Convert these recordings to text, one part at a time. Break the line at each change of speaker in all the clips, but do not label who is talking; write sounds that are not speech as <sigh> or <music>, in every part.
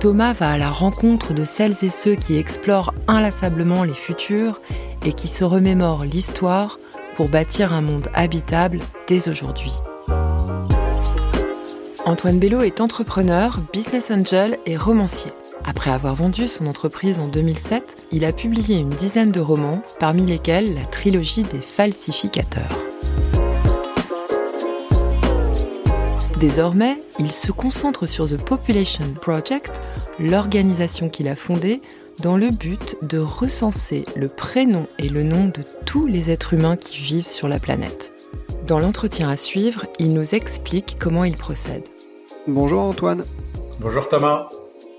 Thomas va à la rencontre de celles et ceux qui explorent inlassablement les futurs et qui se remémorent l'histoire pour bâtir un monde habitable dès aujourd'hui. Antoine Bello est entrepreneur, business angel et romancier. Après avoir vendu son entreprise en 2007, il a publié une dizaine de romans, parmi lesquels la trilogie des falsificateurs. Désormais, il se concentre sur The Population Project, l'organisation qu'il a fondée dans le but de recenser le prénom et le nom de tous les êtres humains qui vivent sur la planète. Dans l'entretien à suivre, il nous explique comment il procède.
Bonjour Antoine.
Bonjour Thomas.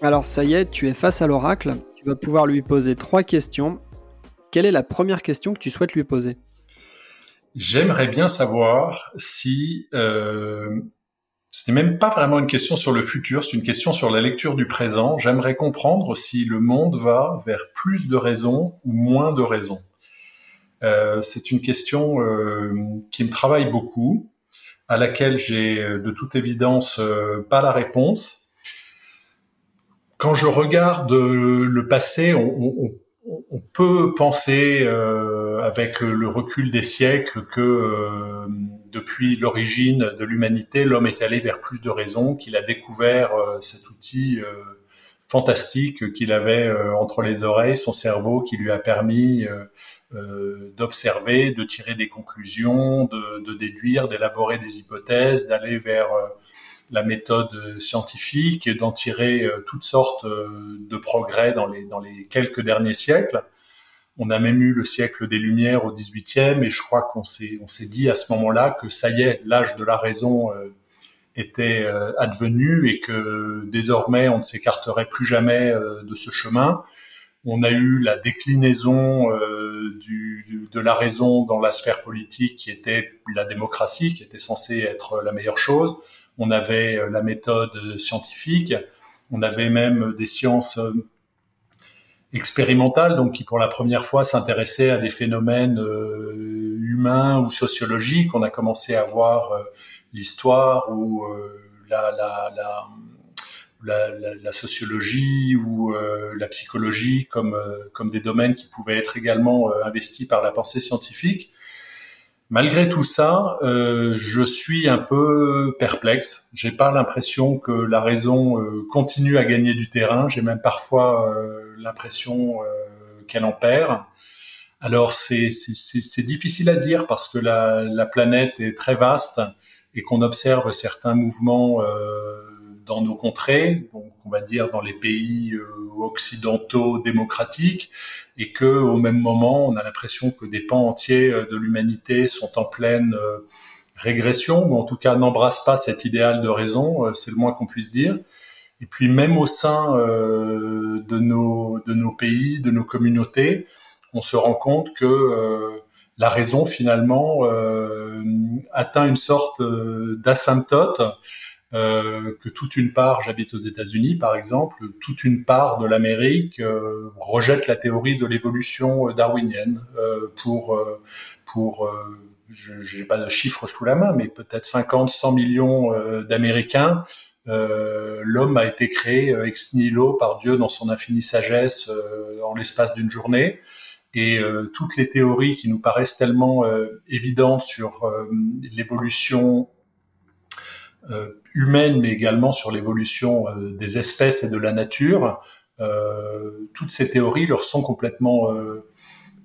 Alors ça y est, tu es face à l'oracle. Tu vas pouvoir lui poser trois questions. Quelle est la première question que tu souhaites lui poser?
J'aimerais bien savoir si euh, ce n'est même pas vraiment une question sur le futur, c'est une question sur la lecture du présent. J'aimerais comprendre si le monde va vers plus de raisons ou moins de raisons. Euh, c'est une question euh, qui me travaille beaucoup, à laquelle j'ai euh, de toute évidence pas la réponse. Quand je regarde le passé, on, on peut penser, euh, avec le recul des siècles, que euh, depuis l'origine de l'humanité, l'homme est allé vers plus de raisons, qu'il a découvert euh, cet outil fantastique qu'il avait entre les oreilles, son cerveau, qui lui a permis d'observer, de tirer des conclusions, de déduire, d'élaborer des hypothèses, d'aller vers la méthode scientifique et d'en tirer euh, toutes sortes euh, de progrès dans les, dans les quelques derniers siècles. On a même eu le siècle des Lumières au 18e et je crois qu'on s'est, on s'est dit à ce moment-là que ça y est, l'âge de la raison euh, était advenu et que désormais on ne s'écarterait plus jamais de ce chemin. On a eu la déclinaison de la raison dans la sphère politique qui était la démocratie, qui était censée être la meilleure chose on avait euh, la méthode scientifique, on avait même des sciences euh, expérimentales, donc qui pour la première fois s'intéressaient à des phénomènes euh, humains ou sociologiques. On a commencé à voir l'histoire ou la, la, sociologie ou la psychologie comme, comme des domaines qui pouvaient être également investis par la pensée scientifique. Malgré tout ça, euh, je suis un peu perplexe. J'ai pas l'impression que la raison euh, continue à gagner du terrain. J'ai même parfois euh, l'impression qu'elle en perd. Alors c'est difficile à dire parce que la, la, planète est très vaste et qu'on observe certains mouvements dans nos contrées, donc on va dire dans les pays euh, occidentaux démocratiques, et que au même moment, on a l'impression que des pans entiers euh, de l'humanité sont en pleine euh, régression, ou en tout cas n'embrassent pas cet idéal de raison, c'est le moins qu'on puisse dire. Et puis même au sein de nos de nos pays, de nos communautés, on se rend compte que la raison finalement atteint une sorte d'asymptote euh, que toute une part, j'habite aux États-Unis par exemple, toute une part de l'Amérique euh, rejette la théorie de l'évolution darwinienne euh, pour pour je n'ai pas de chiffres sous la main, mais peut-être 50, 100 millions d'Américains. L'homme a été créé ex nihilo par Dieu dans son infinie sagesse en l'espace d'une journée. Et toutes les théories qui nous paraissent tellement évidentes sur l'évolution euh, humaine, mais également sur l'évolution euh, des espèces et de la nature, euh, toutes ces théories leur sont complètement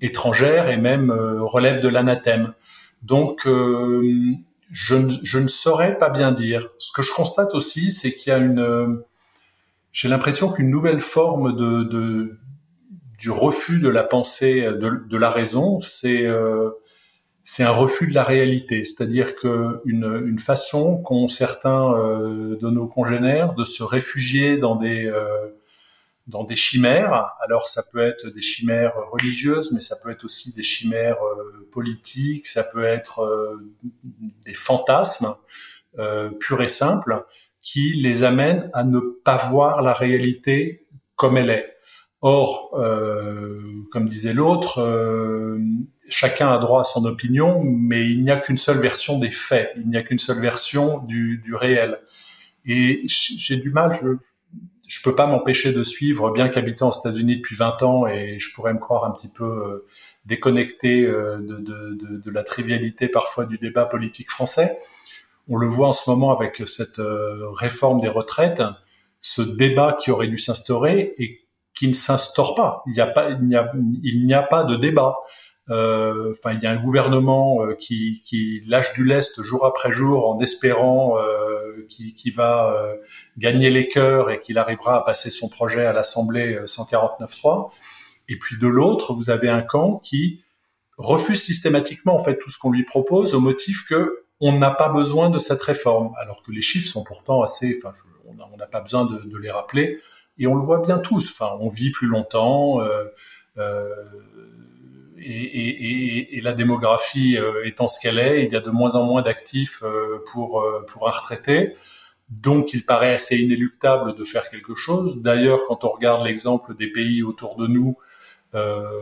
étrangères et même relèvent de l'anathème. Donc, je ne, saurais pas bien dire. Ce que je constate aussi, c'est qu'il y a une, j'ai l'impression qu'une nouvelle forme de, du refus de la pensée, de la raison, c'est c'est un refus de la réalité, c'est-à-dire que une, façon qu'ont certains euh, de nos congénères de se réfugier dans des euh, dans des chimères. Alors ça peut être des chimères religieuses, mais ça peut être aussi des chimères euh, politiques, ça peut être euh, des fantasmes euh, purs et simples qui les amènent à ne pas voir la réalité comme elle est. Or, comme disait l'autre, chacun a droit à son opinion, mais il n'y a qu'une seule version des faits, il n'y a qu'une seule version du, du réel. Et j'ai du mal, je, je peux pas m'empêcher de suivre, bien qu'habitant aux États-Unis depuis 20 ans, et je pourrais me croire un petit peu euh, déconnecté euh, de, de, de, de, la trivialité parfois du débat politique français. On le voit en ce moment avec cette euh, réforme des retraites, ce débat qui aurait dû s'instaurer et qui ne s'instaure pas. Il n'y a pas, il n'y a, il n'y a pas de débat. Euh, enfin, il y a un gouvernement euh, qui, qui, lâche du lest jour après jour en espérant euh, qu'il va gagner les cœurs et qu'il arrivera à passer son projet à l'Assemblée 149.3. Et puis de l'autre, vous avez un camp qui refuse systématiquement en fait tout ce qu'on lui propose au motif que on n'a pas besoin de cette réforme, alors que les chiffres sont pourtant assez. Enfin, on n'a pas besoin de, de, les rappeler et on le voit bien tous. Enfin, on vit plus longtemps. Euh, euh, et, la démographie euh, étant ce qu'elle est, il y a de moins en moins d'actifs euh, pour, euh, pour un retraité. Donc, il paraît assez inéluctable de faire quelque chose. D'ailleurs, quand on regarde l'exemple des pays autour de nous,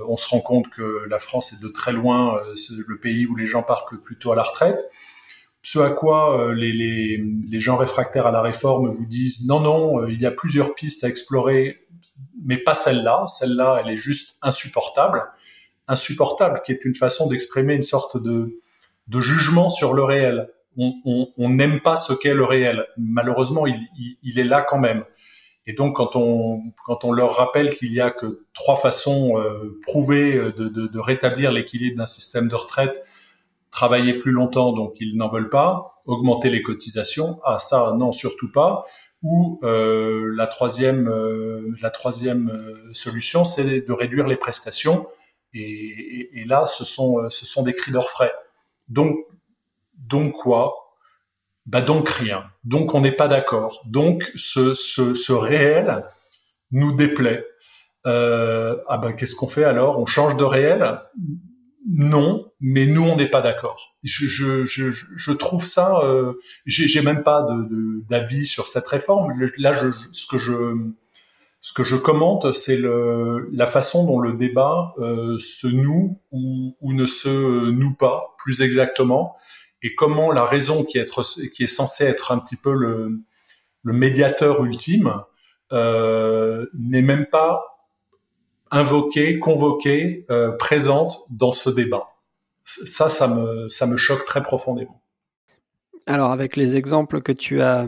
on se rend compte que la France est de très loin le pays où les gens partent le plus tôt à la retraite. Ce à quoi les, gens réfractaires à la réforme vous disent non, non, il y a plusieurs pistes à explorer, mais pas celle-là. Celle-là, elle est juste insupportable insupportable, qui est une façon d'exprimer une sorte de, de jugement sur le réel. On n'aime pas ce qu'est le réel. Malheureusement, il, il, est là quand même. Et donc, quand on, quand on leur rappelle qu'il y a que trois façons euh, prouvées de, de, de rétablir l'équilibre d'un système de retraite, travailler plus longtemps, donc ils n'en veulent pas, augmenter les cotisations, ah ça non surtout pas. Ou euh, la troisième, euh, la troisième euh, solution, c'est de réduire les prestations et, et, là, ce sont, euh, ce sont des cris d'orfraie. Donc, donc quoi? Bah donc rien. Donc on n'est pas d'accord. Donc ce, ce, ce, réel nous déplaît. Euh, ah ben qu'est-ce qu'on fait alors? On change de réel? Non, mais nous on n'est pas d'accord. Je, je, je, je, trouve ça. Euh, J'ai même pas d'avis de, sur cette réforme. Là, je, ce que je ce que je commente, c'est la façon dont le débat euh, se noue ou, ne se noue pas, plus exactement, et comment la raison qui est, qui est censée être un petit peu le, médiateur ultime euh, n'est même pas invoquée, convoquée, euh, présente dans ce débat. Ça, ça me, ça me choque très profondément.
Alors, avec les exemples que tu as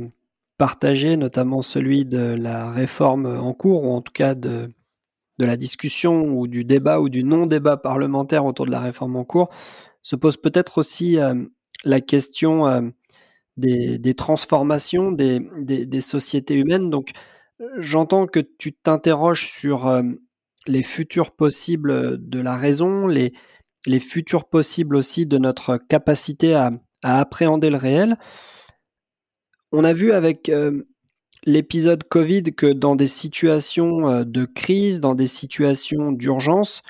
partagé, notamment celui de la réforme en cours, ou en tout cas de, la discussion ou du débat ou du non-débat parlementaire autour de la réforme en cours, se pose peut-être aussi euh, la question euh, des, transformations des, sociétés humaines. Donc, j'entends que tu t'interroges sur euh, les futurs possibles de la raison, les, futurs possibles aussi de notre capacité à appréhender le réel. On a vu avec euh, l'épisode Covid que dans des situations euh, de crise, dans des situations d'urgence,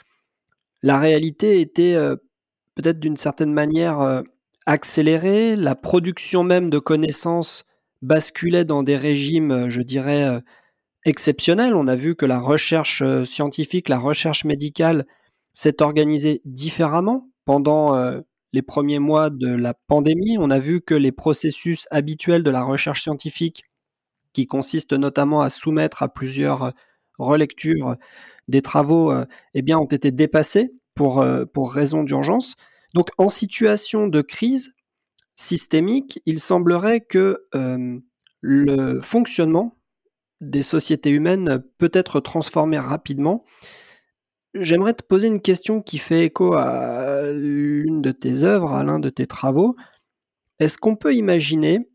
la réalité était euh, peut-être d'une certaine manière accélérée, la production même de connaissances basculait dans des régimes, je dirais, exceptionnels. On a vu que la recherche scientifique, la recherche médicale s'est organisée différemment pendant les premiers mois de la pandémie. On a vu que les processus habituels de la recherche scientifique, qui consistent notamment à soumettre à plusieurs relectures des travaux, euh, eh bien, ont été dépassés pour, euh, pour raison d'urgence. Donc, en situation de crise systémique, il semblerait que euh, le fonctionnement des sociétés humaines peut être transformé rapidement J'aimerais te poser une question qui fait écho à l'une de tes œuvres, à l'un de tes travaux. Est-ce qu'on peut imaginer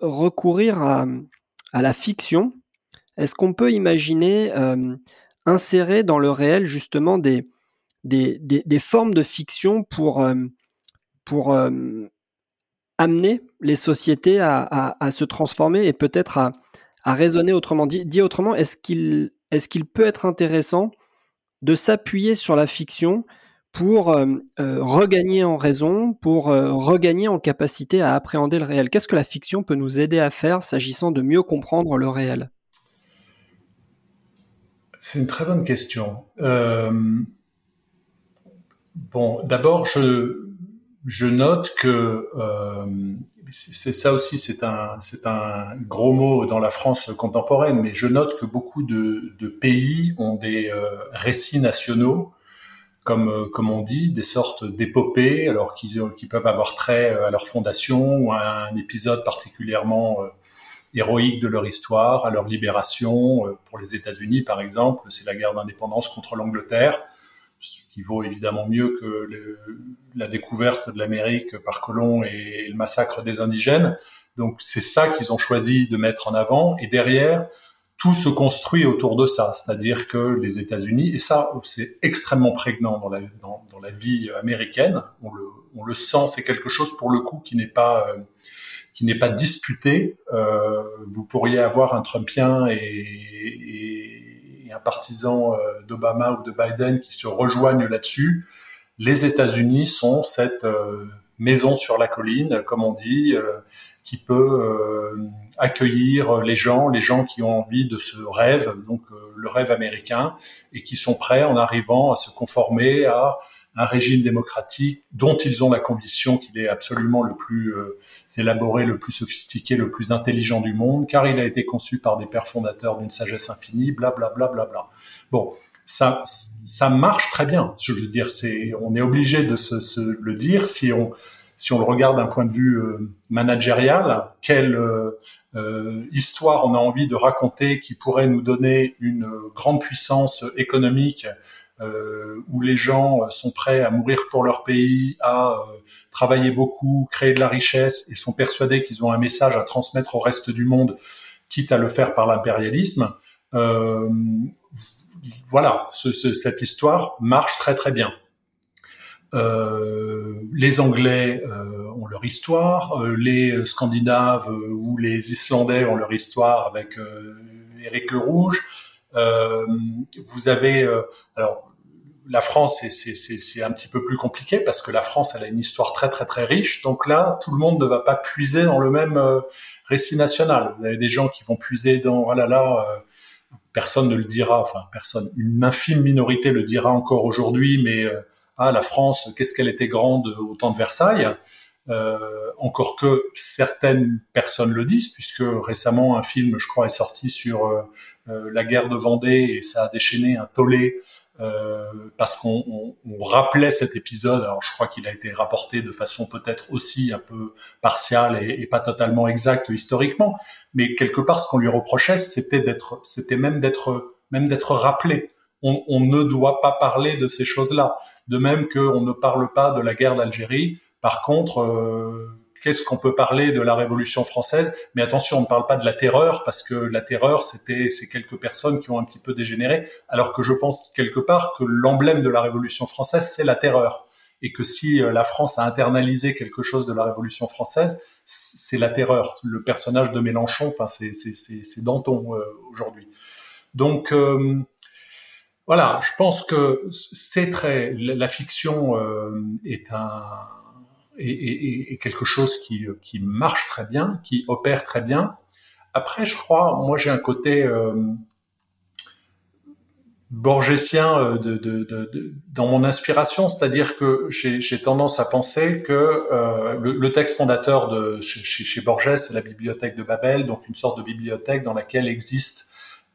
recourir à, la fiction? Est-ce qu'on peut imaginer euh, insérer dans le réel justement des, des, formes de fiction pour, euh, pour euh, amener les sociétés à, se transformer et peut-être à, à raisonner autrement? Dit, autrement, est-ce qu'il est-ce qu'il peut être intéressant de s'appuyer sur la fiction pour euh, euh, regagner en raison, pour euh, regagner en capacité à appréhender le réel Qu'est-ce que la fiction peut nous aider à faire s'agissant de mieux comprendre le réel?
C'est une très bonne question. bon, d'abord, je, je note que c'est ça aussi, c'est un, c'est un gros mot dans la France contemporaine, mais je note que beaucoup de, de pays ont des récits nationaux comme, euh, comme on dit, des sortes d'épopées, alors qu'ils qui peuvent avoir trait euh, à leur fondation ou à un épisode particulièrement euh, héroïque de leur histoire, à leur libération. Pour les États-Unis, par exemple, c'est la guerre d'indépendance contre l'Angleterre, ce qui vaut évidemment mieux que la découverte de l'Amérique par Colomb et le massacre des indigènes. Donc c'est ça qu'ils ont choisi de mettre en avant. Et derrière, tout se construit autour de ça, c'est-à-dire que les États-Unis, et ça c'est extrêmement prégnant dans la, vie américaine, on le, sent, c'est quelque chose pour le coup qui n'est pas euh, qui n'est pas disputé. Euh, vous pourriez avoir un Trumpien et, un partisan euh, d'Obama ou de Biden qui se rejoignent là-dessus. Les États-Unis sont cette euh, maison sur la colline, comme on dit, qui peut accueillir les gens, les gens qui ont envie de ce rêve, donc euh, le rêve américain, et qui sont prêts en arrivant à se conformer à un régime démocratique dont ils ont la conviction qu'il est absolument le plus euh, élaboré, le plus sophistiqué, le plus intelligent du monde, car il a été conçu par des pères fondateurs d'une sagesse infinie, bla bla bla bla bla. Bon, ça, ça marche très bien. Je veux dire, c'est, on est obligé de se, se, le dire si on, si on le regarde d'un point de vue euh, managérial, quelle euh, euh, histoire on a envie de raconter qui pourrait nous donner une grande puissance économique où les gens sont prêts à mourir pour leur pays, à travailler beaucoup, créer de la richesse et sont persuadés qu'ils ont un message à transmettre au reste du monde, quitte à le faire par l'impérialisme. voilà, cette histoire marche très très bien. Euh, les Anglais euh, ont leur histoire, euh, les Scandinaves ou les Islandais ont leur histoire avec Éric le Rouge. vous avez alors la France, c'est un petit peu plus compliqué parce que la France, elle a une histoire très très très riche. Donc là, tout le monde ne va pas puiser dans le même récit national. Vous avez des gens qui vont puiser dans oh là là, personne ne le dira, enfin personne, une infime minorité le dira encore aujourd'hui, mais ah, la France, qu'est-ce qu'elle était grande au temps de Versailles. Euh, encore que certaines personnes le disent, puisque récemment un film, je crois, est sorti sur euh, euh, la guerre de Vendée et ça a déchaîné un tollé parce qu'on rappelait cet épisode. Alors je crois qu'il a été rapporté de façon peut-être aussi un peu partiale et, et, pas totalement exacte historiquement, mais quelque part ce qu'on lui reprochait, c'était d'être, c'était même d'être, même d'être rappelé. On, on, ne doit pas parler de ces choses-là de même qu'on ne parle pas de la guerre d'Algérie. Par contre, euh, qu'est-ce qu'on peut parler de la Révolution française Mais attention, on ne parle pas de la terreur parce que la terreur, c'était c'est quelques personnes qui ont un petit peu dégénéré, alors que je pense quelque part que l'emblème de la Révolution française, c'est la terreur, et que si euh, la France a internalisé quelque chose de la Révolution française, c'est la terreur. Le personnage de Mélenchon, enfin c'est c'est Danton euh, aujourd'hui. Donc voilà, je pense que c'est très la fiction euh, est un est, quelque chose qui, qui marche très bien, qui opère très bien. Après, je crois, moi j'ai un côté euh, euh, de, dans mon inspiration, c'est-à-dire que j'ai tendance à penser que euh, le, texte fondateur de chez, chez Borges, c'est la bibliothèque de Babel, donc une sorte de bibliothèque dans laquelle existe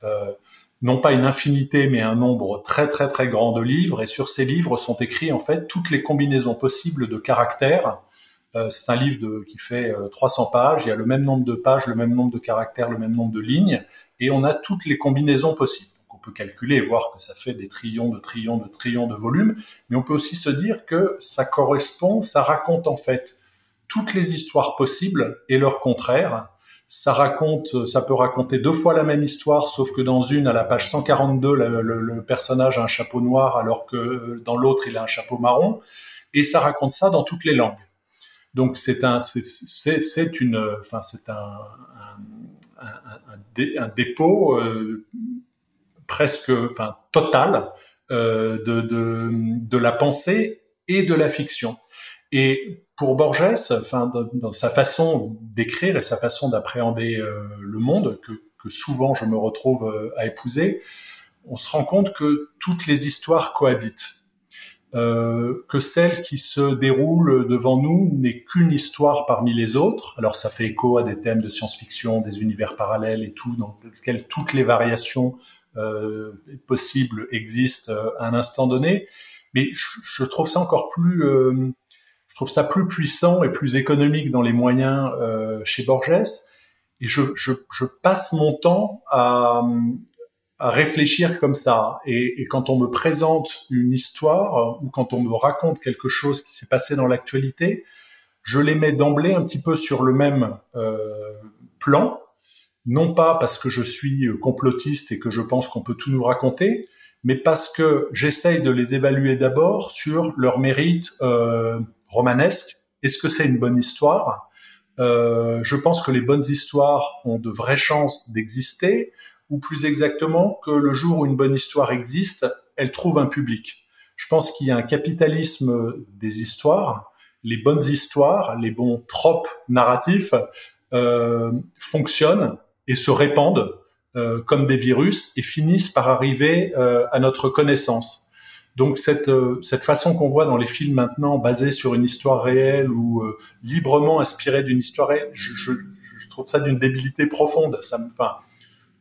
euh, non pas une infinité, mais un nombre très très très grand de livres. Et sur ces livres sont écrits en fait toutes les combinaisons possibles de caractères. Euh, c'est un livre de, qui fait 300 euh, pages. Il y a le même nombre de pages, le même nombre de caractères, le même nombre de lignes, et on a toutes les combinaisons possibles. on peut calculer et voir que ça fait des trillions de trillions de trillions de volumes, mais on peut aussi se dire que ça correspond, ça raconte en fait toutes les histoires possibles et leurs contraires ça raconte, ça peut raconter deux fois la même histoire, sauf que dans une, à la page 142, le, personnage a un chapeau noir, alors que dans l'autre, il a un chapeau marron. Et ça raconte ça dans toutes les langues. Donc c'est un, c'est une, enfin c'est un, dépôt euh, presque, enfin, totale de, de, de la pensée et de la fiction. Et pour Borges, enfin, dans, sa façon d'écrire et sa façon d'appréhender le monde, que, souvent je me retrouve à épouser, on se rend compte que toutes les histoires cohabitent. Euh, que celle qui se déroule devant nous n'est qu'une histoire parmi les autres. Alors ça fait écho à des thèmes de science-fiction, des univers parallèles et tout, dans lesquels toutes les variations euh, possibles existent euh, à un instant donné. Mais je, trouve ça encore plus, je trouve ça plus puissant et plus économique dans les moyens chez Borges. Et je, je, je, passe mon temps à, à réfléchir comme ça. Et, et, quand on me présente une histoire euh, ou quand on me raconte quelque chose qui s'est passé dans l'actualité, je les mets d'emblée un petit peu sur le même euh, plan, non pas parce que je suis complotiste et que je pense qu'on peut tout nous raconter, mais parce que j'essaye de les évaluer d'abord sur leur mérite euh, romanesque. Est-ce que c'est une bonne histoire? Euh, Je pense que les bonnes histoires ont de vraies chances d'exister ou plus exactement que le jour où une bonne histoire existe, elle trouve un public. Je pense qu'il y a un capitalisme des histoires. Les bonnes histoires, les bons tropes narratifs euh, fonctionnent et se répandent euh, comme des virus et finissent par arriver euh, à notre connaissance. Donc cette, euh, cette façon qu'on voit dans les films maintenant, basée sur une histoire réelle ou euh, librement inspirée d'une histoire réelle, je, je, je, trouve ça d'une débilité profonde. Ça me, enfin,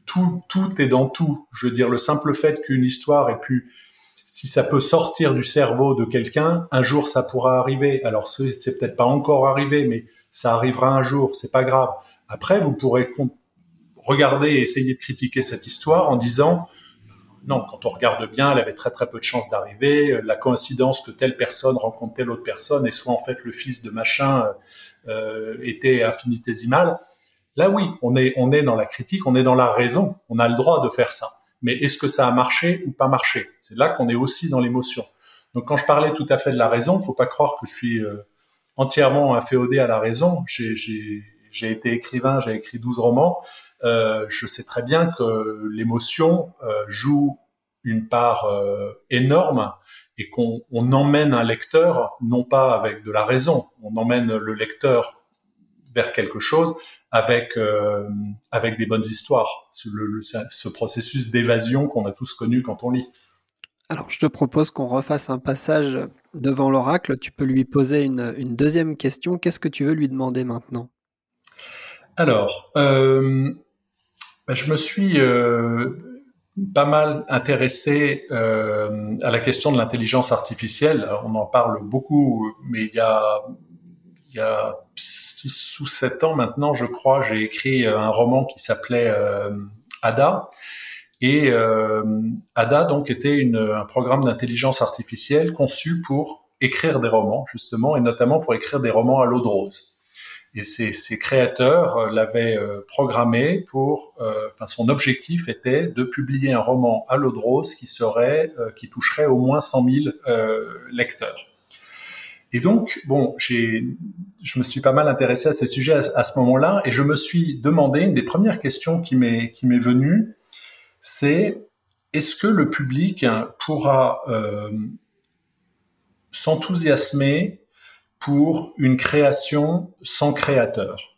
tout, tout est dans tout. Je veux dire, le simple fait qu'une histoire ait pu, si ça peut sortir du cerveau de quelqu'un, un jour ça pourra arriver. Alors c'est peut-être pas encore arrivé, mais ça arrivera un jour. C'est pas grave. Après, vous pourrez regarder et essayer de critiquer cette histoire en disant non, quand on regarde bien, elle avait très très peu de chances d'arriver. La coïncidence que telle personne rencontre telle autre personne et soit en fait le fils de machin euh, était infinitésimal. Là, oui, on est, on est dans la critique, on est dans la raison, on a le droit de faire ça. Mais est-ce que ça a marché ou pas marché? C'est là qu'on est aussi dans l'émotion. Donc, quand je parlais tout à fait de la raison, faut pas croire que je suis euh, entièrement inféodé à la raison. J'ai été écrivain, j'ai écrit 12 romans. Euh, je sais très bien que l'émotion euh, joue une part euh, énorme et qu'on on emmène un lecteur non pas avec de la raison, on emmène le lecteur vers quelque chose avec euh, avec des bonnes histoires. Le, ce processus d'évasion qu'on a tous connu quand on lit.
Alors, je te propose qu'on refasse un passage devant l'oracle. Tu peux lui poser une, une deuxième question. Qu'est-ce que tu veux lui demander maintenant?
Alors, euh, ben, je me suis euh, pas mal intéressé euh, à la question de l'intelligence artificielle. On en parle beaucoup, mais il y a, il y a six ou sept ans maintenant, je crois, j'ai écrit un roman qui s'appelait euh, Ada. Et euh, Ada donc était une, un programme d'intelligence artificielle conçu pour écrire des romans justement, et notamment pour écrire des romans à l'eau de rose. Et ses, créateurs euh, l'avaient programmé pour, enfin son objectif était de publier un roman à l'eau de rose qui serait, qui toucherait au moins 100 000 lecteurs. Et donc, bon, j'ai, je me suis pas mal intéressé à ces sujets à, ce moment-là, et je me suis demandé une des premières questions qui m'est qui m'est venue, c'est est-ce que le public pourra euh, s'enthousiasmer pour une création sans créateur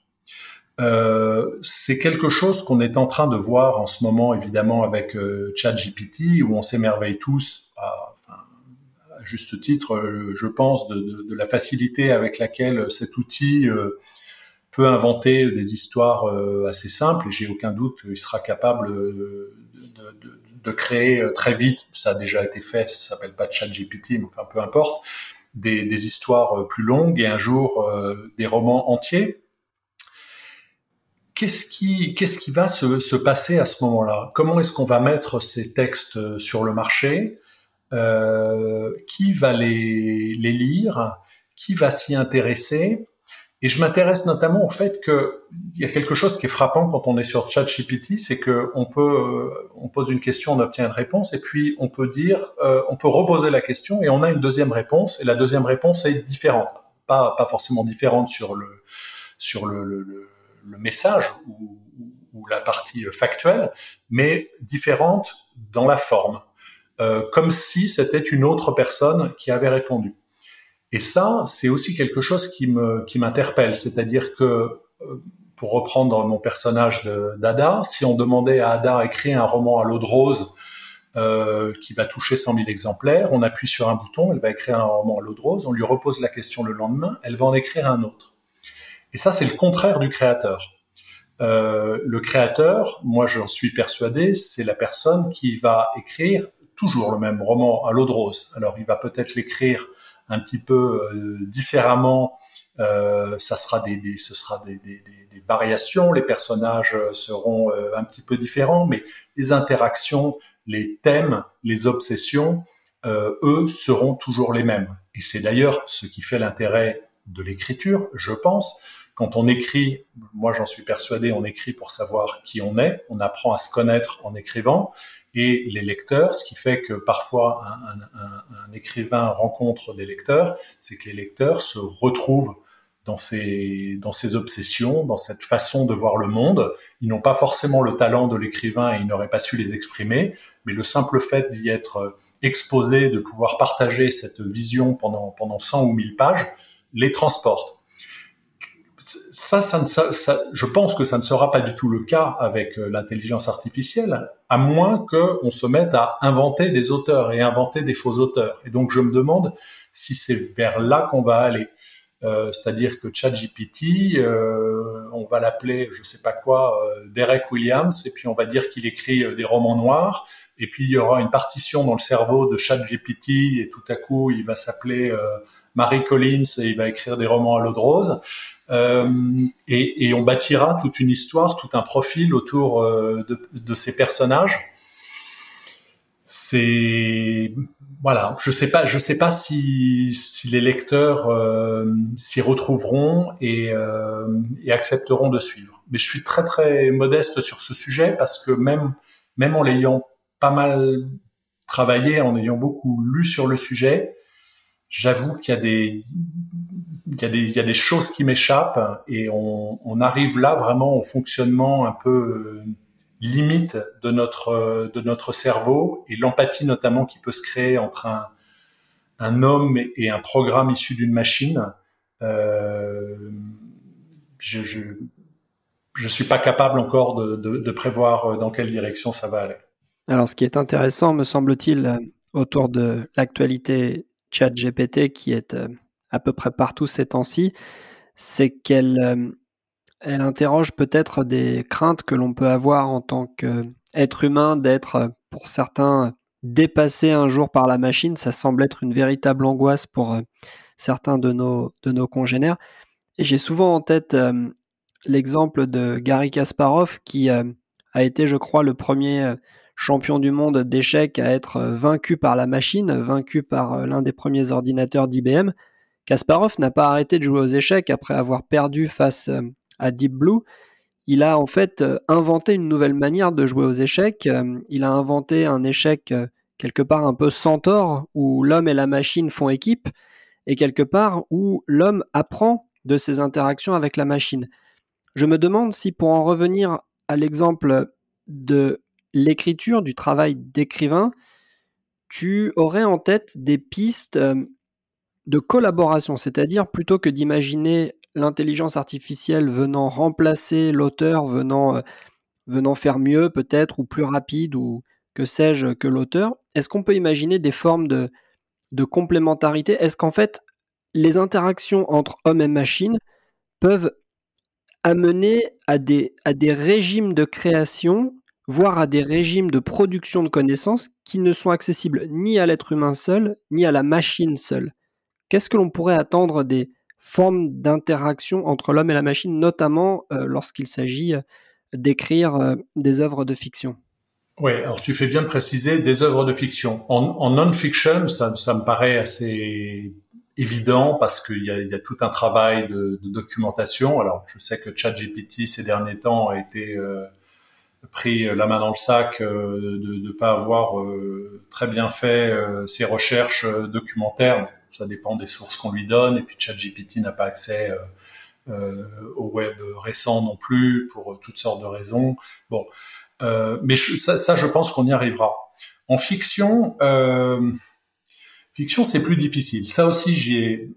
euh, c'est quelque chose qu'on est en train de voir en ce moment, évidemment, avec euh, ChatGPT, où on s'émerveille tous à, juste titre, euh, je pense, de, la facilité avec laquelle cet outil peut inventer des histoires assez simples. Et j'ai aucun doute qu'il sera capable de, créer très vite. Ça a déjà été fait. Ça s'appelle pas ChatGPT, mais enfin peu importe. Des, histoires plus longues et un jour des romans entiers. Qu'est-ce qui, va se, se passer à ce moment-là? Comment est-ce qu'on va mettre ces textes sur le marché? Euh, qui va les lire, qui va s'y intéresser? Et je m'intéresse notamment au fait qu'il y a quelque chose qui est frappant quand on est sur ChatGPT, c'est que on peut, euh, on pose une question, on obtient une réponse, et puis on peut dire, euh, on peut reposer la question et on a une deuxième réponse, et la deuxième réponse est différente, pas, pas forcément différente sur le, sur le, le, le message ou, ou, la partie factuelle, mais différente dans la forme, comme si c'était une autre personne qui avait répondu. Et ça, c'est aussi quelque chose qui me m'interpelle, c'est-à-dire que pour reprendre mon personnage d'Ada, si on demandait à Ada écrire un roman à l'eau de rose euh, qui va toucher 100 000 exemplaires, on appuie sur un bouton, elle va écrire un roman à l'eau de rose, on lui repose la question le lendemain, elle va en écrire un autre. Et ça, c'est le contraire du créateur. Euh, le créateur, moi j'en suis persuadé, c'est la personne qui va écrire toujours le même roman à l'eau de rose. Alors il va peut-être l'écrire un petit peu euh, différemment euh, ça sera des, des ce sera des, des, des, variations, les personnages euh, seront un petit peu différents, mais les interactions, les thèmes, les obsessions, eux, seront toujours les mêmes. Et c'est d'ailleurs ce qui fait l'intérêt de l'écriture, je pense. Quand on écrit, moi j'en suis persuadé, on écrit pour savoir qui on est, on apprend à se connaître en écrivant, et les lecteurs, ce qui fait que parfois un, écrivain rencontre des lecteurs, c'est que les lecteurs se retrouvent dans ces, dans obsessions, dans cette façon de voir le monde. Ils n'ont pas forcément le talent de l'écrivain et ils n'auraient pas su les exprimer, mais le simple fait d'y être exposé, de pouvoir partager cette vision pendant, pendant 100 ou 1000 pages, les transporte. Ça, ça, ça, je pense que ça ne sera pas du tout le cas avec euh, l'intelligence artificielle, à moins qu'on se mette à inventer des auteurs et inventer des faux auteurs. Et donc je me demande si c'est vers là qu'on va aller. Euh, c'est-à-dire que ChatGPT, euh, on va l'appeler, je sais pas quoi, euh, Derek Williams, et puis on va dire qu'il écrit des romans noirs, et puis il y aura une partition dans le cerveau de ChatGPT, et tout à coup il va s'appeler Marie Collins et il va écrire des romans à l'eau de rose. Et, et, on bâtira toute une histoire, tout un profil autour de, de ces personnages. C'est voilà, je sais pas, je sais pas si, si les lecteurs euh, s'y retrouveront et, euh, et, accepteront de suivre. Mais je suis très très modeste sur ce sujet parce que même même en l'ayant pas mal travaillé, en ayant beaucoup lu sur le sujet, j'avoue qu'il y a des il y a des il y a des choses qui m'échappent et on, arrive là vraiment au fonctionnement un peu limite de notre de notre cerveau et l'empathie notamment qui peut se créer entre un, un homme et un programme issu d'une machine. Euh, je, je suis pas capable encore de, de, prévoir dans quelle direction ça va aller.
Alors, ce qui est intéressant, me semble-t-il, euh, autour de l'actualité chat GPT qui est euh, à peu près partout ces temps-ci, c'est qu'elle euh, interroge peut-être des craintes que l'on peut avoir en tant qu'être humain d'être, pour certains, dépassé un jour par la machine. Ça semble être une véritable angoisse pour euh, certains de nos, congénères. J'ai souvent en tête euh, l'exemple de Gary Kasparov qui euh, a été, je crois, le premier champion du monde d'échecs à être vaincu par la machine, vaincu par l'un des premiers ordinateurs d'IBM. Kasparov n'a pas arrêté de jouer aux échecs après avoir perdu face à Deep Blue, il a en fait euh, inventé une nouvelle manière de jouer aux échecs. Euh, il a inventé un échec euh, quelque part un peu centaure où l'homme et la machine font équipe et quelque part où l'homme apprend de ses interactions avec la machine. Je me demande si pour en revenir à l'exemple de l'écriture, du travail d'écrivain, tu aurais en tête des pistes de collaboration, c'est-à-dire plutôt que d'imaginer l'intelligence artificielle venant remplacer l'auteur, venant, euh, venant faire mieux peut-être, ou plus rapide, ou que sais-je, que l'auteur, est-ce qu'on peut imaginer des formes de, complémentarité? Est-ce qu'en fait, les interactions entre homme et machine peuvent amener à des régimes de création, voire à des régimes de production de connaissances qui ne sont accessibles ni à l'être humain seul, ni à la machine seule Qu'est-ce que l'on pourrait attendre des, forme d'interaction entre l'homme et la machine, notamment euh, lorsqu'il s'agit euh, d'écrire euh, des œuvres de fiction?
Oui, alors tu fais bien préciser des œuvres de fiction. En, non-fiction, ça, me paraît assez évident parce qu'il y a, tout un travail de, documentation. Alors, je sais que ChatGPT ces derniers temps a été pris la main dans le sac de ne pas avoir très bien fait ses recherches documentaires ça dépend des sources qu'on lui donne. Et puis ChatGPT n'a pas accès euh, euh, au web récent non plus pour toutes sortes de raisons. Bon, euh, mais ça, je pense qu'on y arrivera. En fiction, euh, fiction c'est plus difficile. Ça aussi, j'y ai,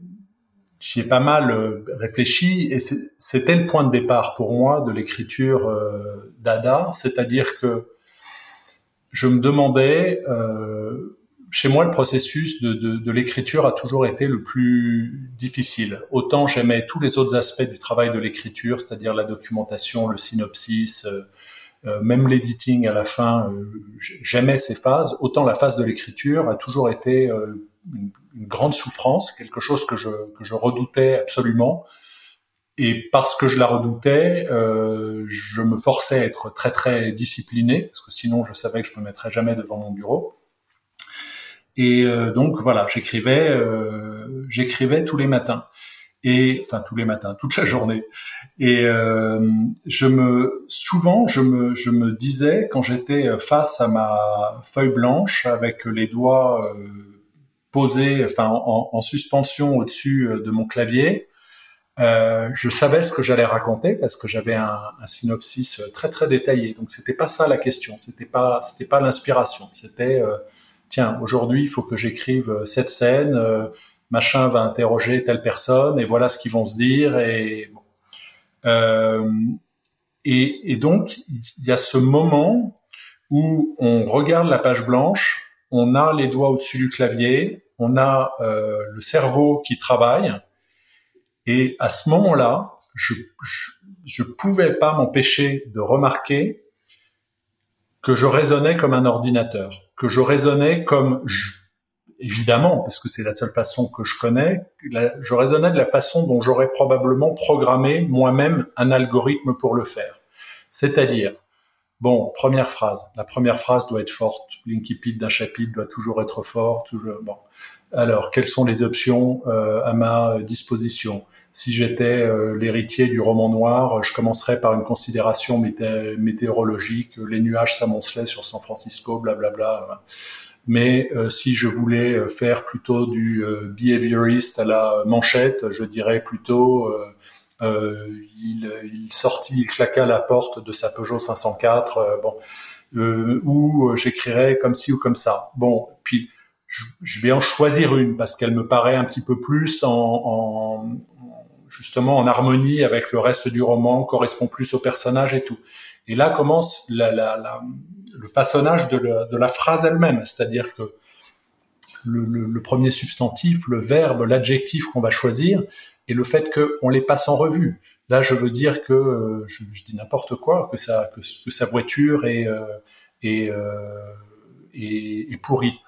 j'y ai pas mal euh, réfléchi et c'était le point de départ pour moi de l'écriture euh, d'Ada, c'est-à-dire que je me demandais, euh, chez moi, le processus de, l'écriture a toujours été le plus difficile. Autant j'aimais tous les autres aspects du travail de l'écriture, c'est-à-dire la documentation, le synopsis, même l'editing à la fin, j'aimais ces phases. Autant la phase de l'écriture a toujours été une, une, grande souffrance, quelque chose que je, que je redoutais absolument. Et parce que je la redoutais, euh, je me forçais à être très très discipliné, parce que sinon je savais que je me mettrais jamais devant mon bureau. Et euh, donc voilà, j'écrivais, euh, j'écrivais tous les matins et enfin tous les matins, toute la journée. Et euh, je me, souvent, je me, je me disais quand j'étais face à ma feuille blanche avec les doigts euh, posés, enfin en, en suspension au-dessus de mon clavier, euh, je savais ce que j'allais raconter parce que j'avais un, synopsis très très détaillé. Donc c'était pas ça la question, c'était pas c'était pas l'inspiration, c'était euh, tiens, aujourd'hui, il faut que j'écrive euh, cette scène, euh, machin va interroger telle personne, et voilà ce qu'ils vont se dire. Euh, et, et, donc, il y a ce moment où on regarde la page blanche, on a les doigts au-dessus du clavier, on a euh, le cerveau qui travaille, et à ce moment-là, je, je, je pouvais pas m'empêcher de remarquer que je raisonnais comme un ordinateur, que je raisonnais comme, je, évidemment, parce que c'est la seule façon que je connais, je raisonnais de la façon dont j'aurais probablement programmé moi-même un algorithme pour le faire. C'est-à-dire, bon, première phrase, la première phrase doit être forte, l'incipit d'un chapitre doit toujours être fort, toujours, bon. Alors, quelles sont les options euh, à ma disposition? Si j'étais euh, l'héritier du roman noir, je commencerais par une considération mété météorologique, les nuages s'amoncelaient sur San Francisco, blablabla. Bla, Mais euh, si je voulais euh, faire plutôt du euh, behavioriste à la manchette, je dirais plutôt euh, il, il, sortit, il claqua la porte de sa Peugeot 504, bon, ou j'écrirais comme ci ou comme ça. Bon, puis je, vais en choisir une parce qu'elle me paraît un petit peu plus en, en, justement en harmonie avec le reste du roman, correspond plus au personnage et tout. Et là commence le façonnage de, la, phrase elle-même, c'est-à-dire que le, premier substantif, le verbe, l'adjectif qu'on va choisir, et le fait qu'on les passe en revue. Là, je veux dire que euh, je, dis n'importe quoi, que sa, voiture est, euh, euh, pourrie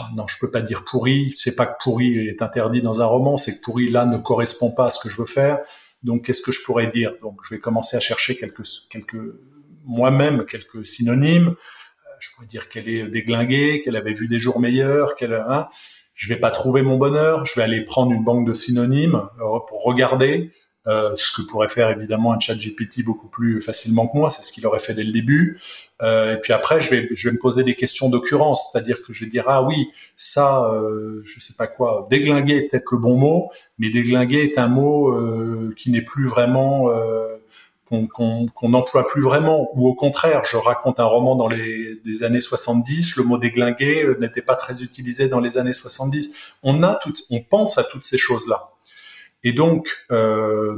oh, non, je peux pas dire pourri. C'est pas que pourri est interdit dans un roman, c'est que pourri là ne correspond pas à ce que je veux faire. Donc, qu'est-ce que je pourrais dire? Donc, je vais commencer à chercher quelques, quelques moi-même quelques synonymes. Je pourrais dire qu'elle est déglinguée, qu'elle avait vu des jours meilleurs, qu'elle, hein, je vais pas trouver mon bonheur. Je vais aller prendre une banque de synonymes euh, pour regarder euh, ce que pourrait faire évidemment un chat GPT beaucoup plus facilement que moi, c'est ce qu'il aurait fait dès le début. Euh, et puis après, je vais, je vais me poser des questions d'occurrence, c'est-à-dire que je vais dire ah oui, ça, euh, je sais pas quoi, déglinguer est peut-être le bon mot, mais déglinguer est un mot euh, qui n'est plus vraiment euh, qu'on n'emploie plus vraiment, ou au contraire, je raconte un roman dans les des années 70, le mot déglinguer euh, n'était pas très utilisé dans les années 70. On a on pense à toutes ces choses-là. Et donc, euh,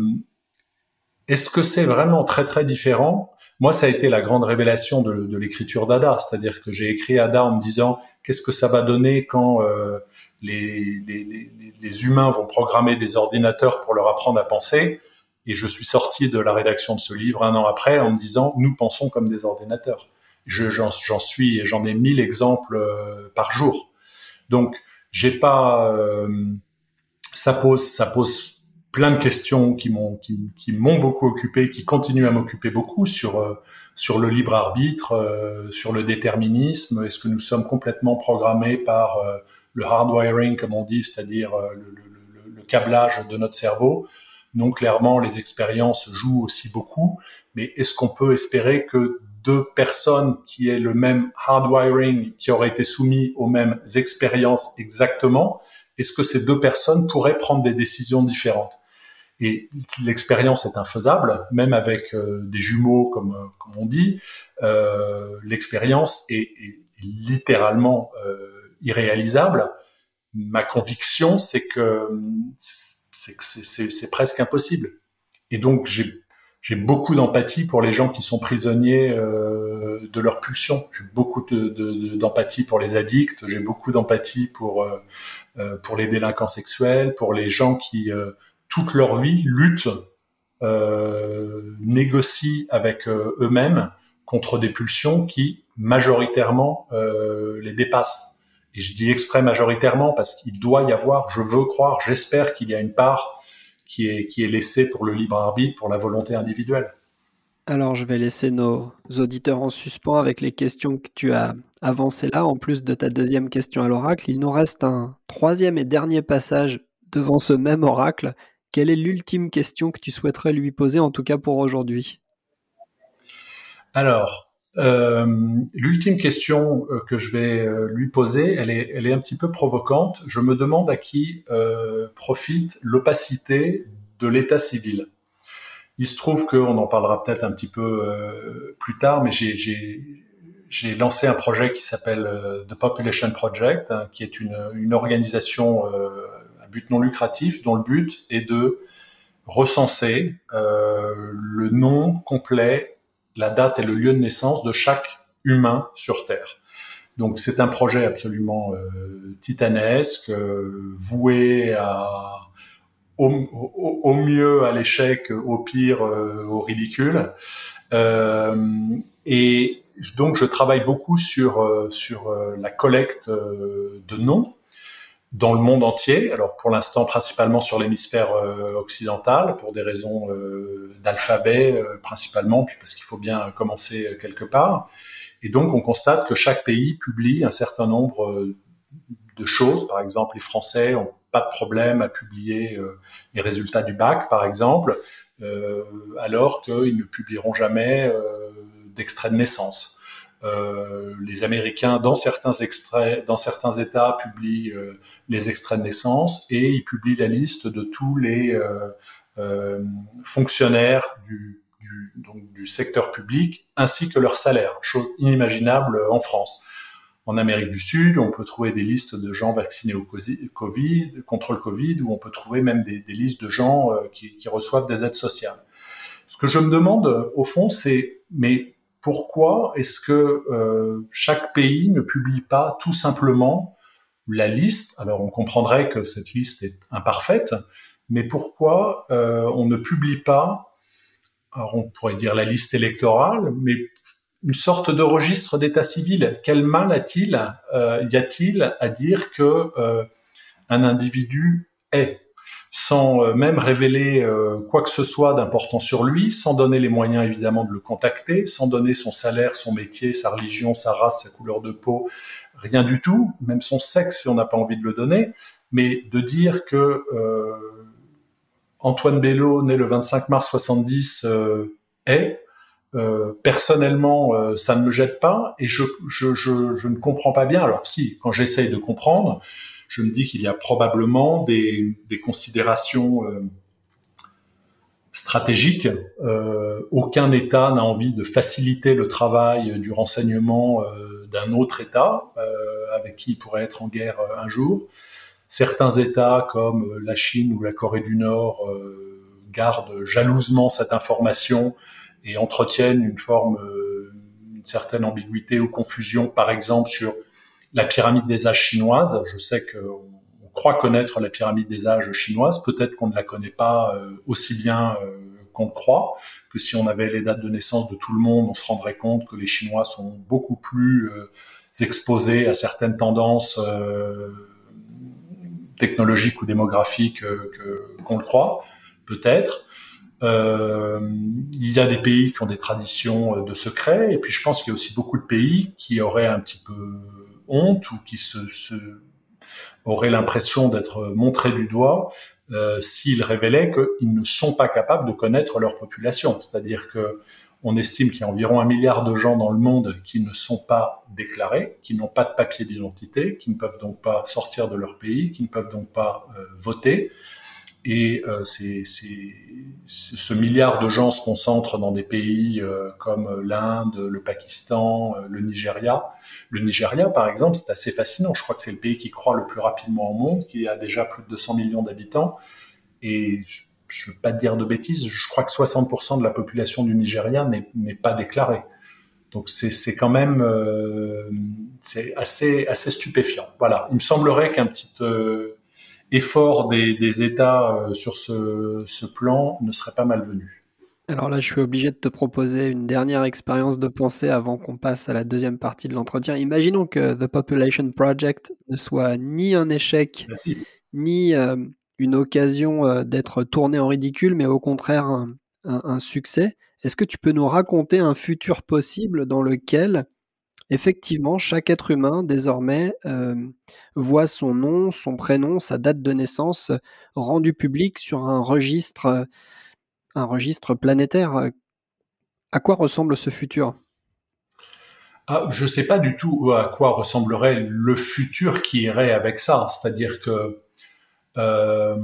est-ce que c'est vraiment très très différent? Moi, ça a été la grande révélation de, l'écriture d'Ada, c'est-à-dire que j'ai écrit Ada en me disant qu'est-ce que ça va donner quand euh, les, les, les, humains vont programmer des ordinateurs pour leur apprendre à penser? Et je suis sorti de la rédaction de ce livre un an après en me disant nous pensons comme des ordinateurs. J'en suis et j'en ai mille exemples euh, par jour. Donc, j'ai pas euh, ça pose, ça pose plein de questions qui m'ont, qui, m'ont beaucoup occupé, qui continuent à m'occuper beaucoup sur euh, sur le libre arbitre, euh, sur le déterminisme. Est-ce que nous sommes complètement programmés par le hardwiring, comme on dit, c'est-à-dire le, câblage de notre cerveau? Non, clairement, les expériences jouent aussi beaucoup. Mais est-ce qu'on peut espérer que deux personnes qui aient le même hardwiring, qui auraient été soumis aux mêmes expériences exactement, est-ce que ces deux personnes pourraient prendre des décisions différentes? Et l'expérience est infaisable, même avec euh, des jumeaux, comme, euh, on dit. Euh, l'expérience est, littéralement irréalisable. Ma conviction, c'est que c'est presque impossible. Et donc j'ai beaucoup d'empathie pour les gens qui sont prisonniers euh, de leur pulsion. J'ai beaucoup d'empathie de, pour les addicts. J'ai beaucoup d'empathie pour euh, euh, pour les délinquants sexuels, pour les gens qui toute leur vie luttent, négocient avec eux-mêmes contre des pulsions qui majoritairement les dépassent. Et je dis exprès majoritairement parce qu'il doit y avoir, je veux croire, j'espère qu'il y a une part qui est, qui est laissé pour le libre arbitre, pour la volonté individuelle.
Alors, je vais laisser nos auditeurs en suspens avec les questions que tu as avancées là, en plus de ta deuxième question à l'oracle. Il nous reste un troisième et dernier passage devant ce même oracle. Quelle est l'ultime question que tu souhaiterais lui poser, en tout cas pour aujourd'hui?
Alors, euh, l'ultime question euh, que je vais euh, lui poser, elle est, un petit peu provocante. Je me demande à qui profite l'opacité de l'état civil. Il se trouve qu'on en parlera peut-être un petit peu plus tard, mais j'ai lancé un projet qui s'appelle The Population Project, hein, qui est une, une organisation à but non lucratif dont le but est de recenser le nom complet la date et le lieu de naissance de chaque humain sur Terre. Donc c'est un projet absolument euh, titanesque, euh, voué au, mieux à l'échec, au pire euh, au ridicule. et donc je travaille beaucoup sur sur la collecte de noms dans le monde entier. Alors pour l'instant principalement sur l'hémisphère euh, occidental pour des raisons euh, d'alphabet euh, principalement, puis parce qu'il faut bien commencer quelque part. Et donc on constate que chaque pays publie un certain nombre de choses. Par exemple, les Français ont pas de problème à publier les résultats du bac, par exemple, alors qu'ils ne publieront jamais d'extrait de naissance. Euh, les Américains, dans certains extraits, dans certains États, publient euh, les extraits de naissance et ils publient la liste de tous les euh, fonctionnaires du, du, donc, du secteur public ainsi que leur salaire, chose inimaginable en France. En Amérique du Sud, on peut trouver des listes de gens vaccinés au Covid, contre le Covid, ou on peut trouver même des, des listes de gens qui, qui, reçoivent des aides sociales. Ce que je me demande, au fond, c'est, mais pourquoi est-ce que euh, chaque pays ne publie pas tout simplement la liste? Alors on comprendrait que cette liste est imparfaite, mais pourquoi euh, on ne publie pas, alors on pourrait dire la liste électorale, mais une sorte de registre d'état civil? Quel mal a-t-il euh, y a-t-il à dire que un individu est? Sans euh, même révéler euh, quoi que ce soit d'important sur lui, sans donner les moyens évidemment de le contacter, sans donner son salaire, son métier, sa religion, sa race, sa couleur de peau, rien du tout, même son sexe si on n'a pas envie de le donner, mais de dire que euh, Antoine Bello, né le 25 mars 70, est personnellement, ça ne me jette pas et je, je, je, je, ne comprends pas bien. Alors si, quand j'essaye de comprendre, je me dis qu'il y a probablement des, considérations euh, stratégiques. Euh, aucun État n'a envie de faciliter le travail du renseignement euh, d'un autre État avec qui il pourrait être en guerre un jour. Certains États comme la Chine ou la Corée du Nord gardent jalousement cette information et entretiennent une forme, une certaine ambiguïté ou confusion, par exemple sur la pyramide des âges chinoise. Je sais qu'on croit connaître la pyramide des âges chinoise. Peut-être qu'on ne la connaît pas euh, aussi bien euh, qu'on croit. Que si on avait les dates de naissance de tout le monde, on se rendrait compte que les Chinois sont beaucoup plus euh, exposés à certaines tendances technologiques ou démographiques qu'on le croit. Peut-être. il y a des pays qui ont des traditions de secret, et puis je pense qu'il y a aussi beaucoup de pays qui auraient un petit peu honte ou qui se, auraient l'impression d'être montrés du doigt euh, s'ils révélaient qu'ils ne sont pas capables de connaître leur population. C'est-à-dire que on estime qu'il y a environ un milliard de gens dans le monde qui ne sont pas déclarés, qui n'ont pas de papier d'identité, qui ne peuvent donc pas sortir de leur pays, qui ne peuvent donc pas euh, voter. Et euh, c'est, ce milliard de gens se concentre dans des pays euh, comme l'Inde, le Pakistan, euh, le Nigeria. Le Nigeria, par exemple, c'est assez fascinant. Je crois que c'est le pays qui croît le plus rapidement au monde, qui a déjà plus de 200 millions d'habitants. Et je ne veux pas dire de bêtises, je crois que 60% de la population du Nigeria n'est pas déclarée. Donc c'est quand même euh, c'est assez assez stupéfiant. Voilà, il me semblerait qu'un petit euh, effort des, des États euh, sur ce, ce, plan ne serait pas malvenu.
Alors là, je suis obligé de te proposer une dernière expérience de pensée avant qu'on passe à la deuxième partie de l'entretien. Imaginons que The Population Project ne soit ni un échec, ni une occasion d'être tourné en ridicule, mais au contraire un, un succès. Est-ce que tu peux nous raconter un futur possible dans lequel, effectivement, chaque être humain, désormais, euh, voit son nom, son prénom, sa date de naissance rendu public sur un registre, un registre planétaire À quoi ressemble ce futur?
Ah, je ne sais pas du tout à quoi ressemblerait le futur qui irait avec ça. C'est-à-dire que euh,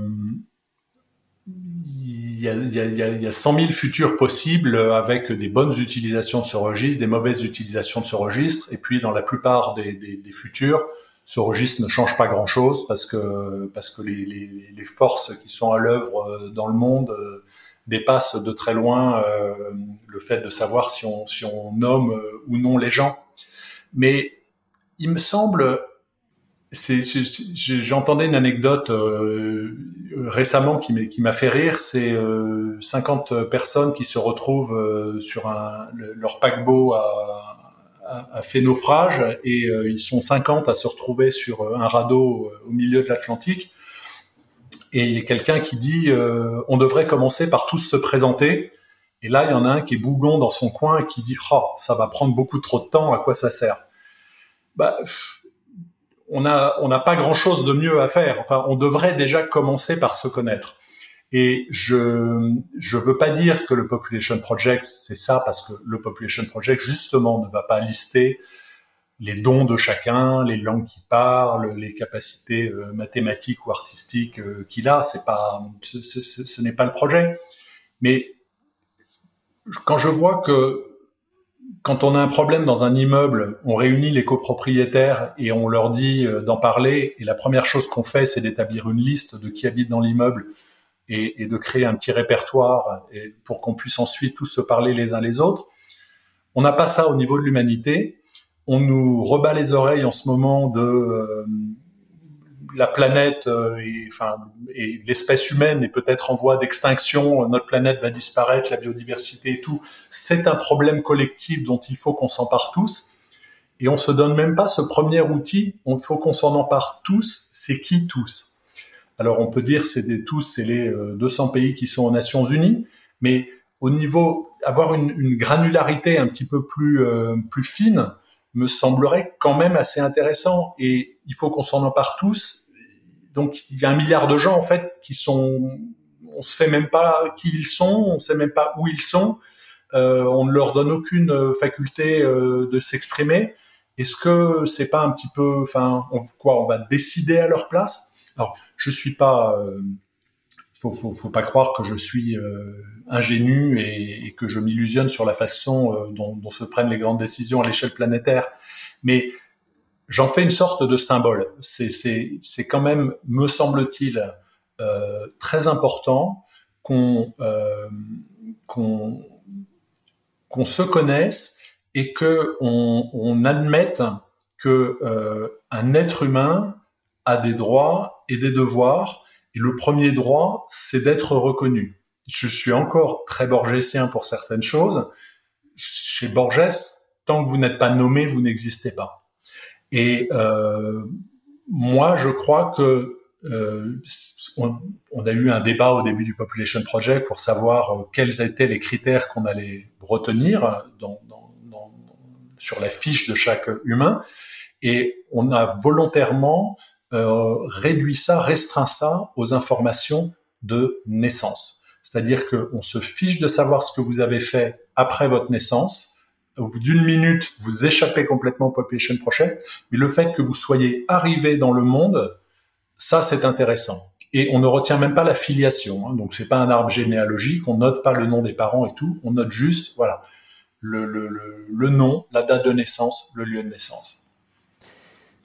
il y, a, il, y a, il y a 100 000 futurs possibles avec des bonnes utilisations de ce registre, des mauvaises utilisations de ce registre. Et puis, dans la plupart des, futurs, ce registre ne change pas grand-chose parce que, parce que les, les, les, forces qui sont à l'œuvre euh, dans le monde euh, dépassent de très loin euh, le fait de savoir si on, si on nomme ou non les gens. Mais il me semble J'entendais une anecdote euh, récemment qui m'a fait rire. C'est euh, 50 personnes qui se retrouvent euh, sur un, leur paquebot à, a, fait naufrage et euh, ils sont 50 à se retrouver sur un radeau au milieu de l'Atlantique. Et il y a quelqu'un qui dit on devrait commencer par tous se présenter. Et là, il y en a un qui est bougon dans son coin et qui dit oh, ça va prendre beaucoup trop de temps. À quoi ça sert? Bah, on a on n'a pas grand chose de mieux à faire. Enfin, on devrait déjà commencer par se connaître. Et je je veux pas dire que le Population Project c'est ça parce que le Population Project justement ne va pas lister les dons de chacun, les langues qu'il parle, les capacités euh, mathématiques ou artistiques euh, qu'il a. C'est pas ce, ce n'est pas le projet. Mais quand je vois que quand on a un problème dans un immeuble, on réunit les copropriétaires et on leur dit euh, d'en parler. Et la première chose qu'on fait, c'est d'établir une liste de qui habite dans l'immeuble et, de créer un petit répertoire pour qu'on puisse ensuite tous se parler les uns les autres. On n'a pas ça au niveau de l'humanité. On nous rebat les oreilles en ce moment de euh, la planète euh, et, enfin, et l'espèce humaine est peut-être en voie d'extinction, notre planète va disparaître, la biodiversité et tout, c'est un problème collectif dont il faut qu'on s'empare tous. Et on se donne même pas ce premier outil, il faut qu'on s'en empare tous, c'est qui tous? Alors on peut dire c'est des tous, c'est les 200 euh, pays qui sont aux Nations Unies, mais au niveau, avoir une, granularité un petit peu euh, plus fine, me semblerait quand même assez intéressant. Et il faut qu'on s'en empare tous. Donc il y a un milliard de gens en fait qui sont, on sait même pas qui ils sont, on sait même pas où ils sont. Euh, on ne leur donne aucune faculté euh, de s'exprimer. Est-ce que c'est pas un petit peu, enfin, quoi, on va décider à leur place? Alors, je suis pas, euh, faut, faut, faut, pas croire que je suis euh, ingénu et, que je m'illusionne sur la façon euh, dont, se prennent les grandes décisions à l'échelle planétaire. Mais j'en fais une sorte de symbole. C'est quand même, me semble-t-il, euh, très important qu'on euh, qu'on qu'on se connaisse et que on, on admette que un être humain a des droits et des devoirs et le premier droit, c'est d'être reconnu. Je suis encore très borgésien pour certaines choses. Chez Borges, tant que vous n'êtes pas nommé, vous n'existez pas. Et euh, moi, je crois que euh, on, a eu un débat au début du Population Project pour savoir euh, quels étaient les critères qu'on allait retenir sur la fiche de chaque humain. Et on a volontairement euh, réduit ça, restreint ça aux informations de naissance. C'est-à-dire qu'on se fiche de savoir ce que vous avez fait après votre naissance. Au bout d'une minute, vous échappez complètement au Population Project. Mais le fait que vous soyez arrivé dans le monde, ça, c'est intéressant. et on ne retient même pas la filiation. Hein, donc c'est pas un arbre généalogique, on note pas le nom des parents et tout, on note juste voilà le, le, le, nom, la date de naissance, le lieu de naissance.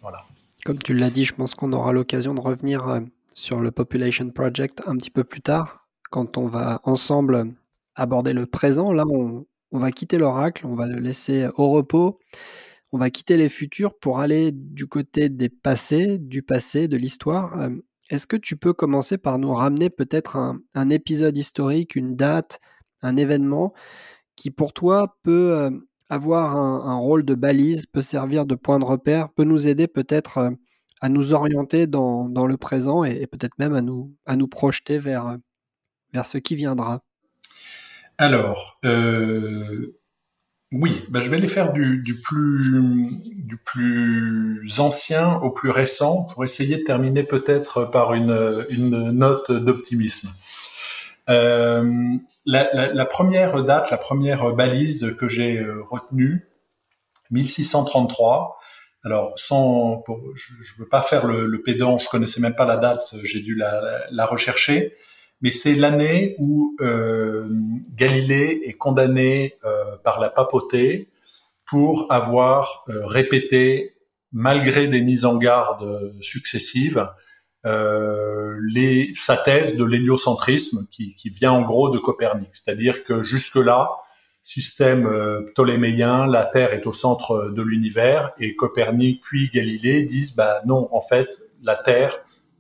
Voilà. Comme tu l'as dit, je pense qu'on aura l'occasion de revenir euh, sur le Population Project un petit peu plus tard, quand on va ensemble aborder le présent. Là, on, va quitter l'oracle, on va le laisser au repos on va quitter les futurs pour aller du côté des passés, du passé, de l'histoire. Euh, est-ce que tu peux commencer par nous ramener peut-être un, épisode historique, une date, un événement qui pour toi peut euh, avoir un, rôle de balise, peut servir de point de repère, peut nous aider peut-être euh, à nous orienter dans, le présent et, peut-être même à nous, à nous projeter vers, vers ce qui viendra
Alors, oui, ben je vais les faire du, du, plus, du plus ancien au plus récent pour essayer de terminer peut-être par une, une note d'optimisme. Euh, la, première date, la première balise que j'ai euh, retenue, 1633. Alors, sans, je ne veux pas faire le, pédant, je connaissais même pas la date, j'ai dû la, rechercher mais c'est l'année où euh, Galilée est condamné par la papauté pour avoir répété, malgré des mises en garde successives, les, sa thèse de l'héliocentrisme, qui, qui, vient en gros de Copernic. C'est-à-dire que jusque-là, système ptoléméen, la Terre est au centre de l'univers, et Copernic puis Galilée disent, bah non, en fait, la Terre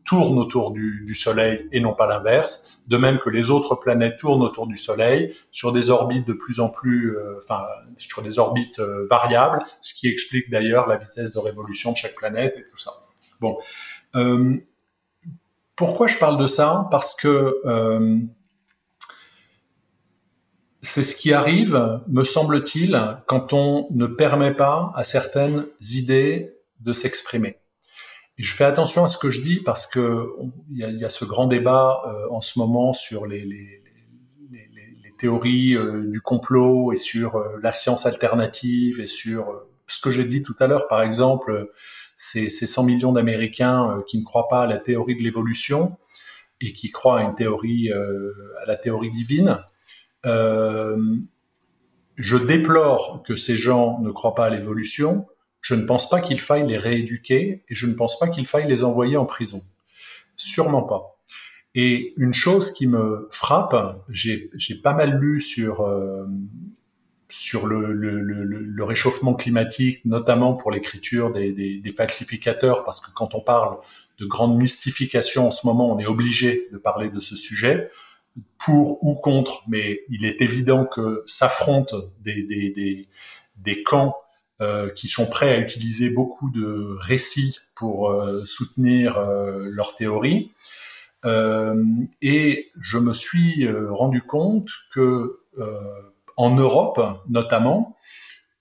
tourne autour du, du Soleil et non pas l'inverse, de même que les autres planètes tournent autour du Soleil sur des orbites de plus en plus, euh, enfin sur des orbites euh, variables, ce qui explique d'ailleurs la vitesse de révolution de chaque planète et tout ça. Bon, euh, pourquoi je parle de ça? Parce que c'est ce qui arrive, me semble-t-il, quand on ne permet pas à certaines idées de s'exprimer. Et je fais attention à ce que je dis parce que il y a, ce grand débat euh, en ce moment sur les, théories euh, du complot et sur euh, la science alternative et sur ce que j'ai dit tout à l'heure, par exemple, ces, ces 100 millions d'Américains qui ne croient pas à la théorie de l'évolution et qui croient à une théorie, à la théorie divine. je déplore que ces gens ne croient pas à l'évolution je ne pense pas qu'il faille les rééduquer et je ne pense pas qu'il faille les envoyer en prison. Sûrement pas. Et une chose qui me frappe, j'ai pas mal lu sur euh, sur le, réchauffement climatique, notamment pour l'écriture des, falsificateurs, parce que quand on parle de grande mystification en ce moment, on est obligé de parler de ce sujet, pour ou contre, mais il est évident que s'affrontent des, camps euh, qui sont prêts à utiliser beaucoup de récits pour euh, soutenir euh, leur théorie. et je me suis rendu compte que en Europe, notamment,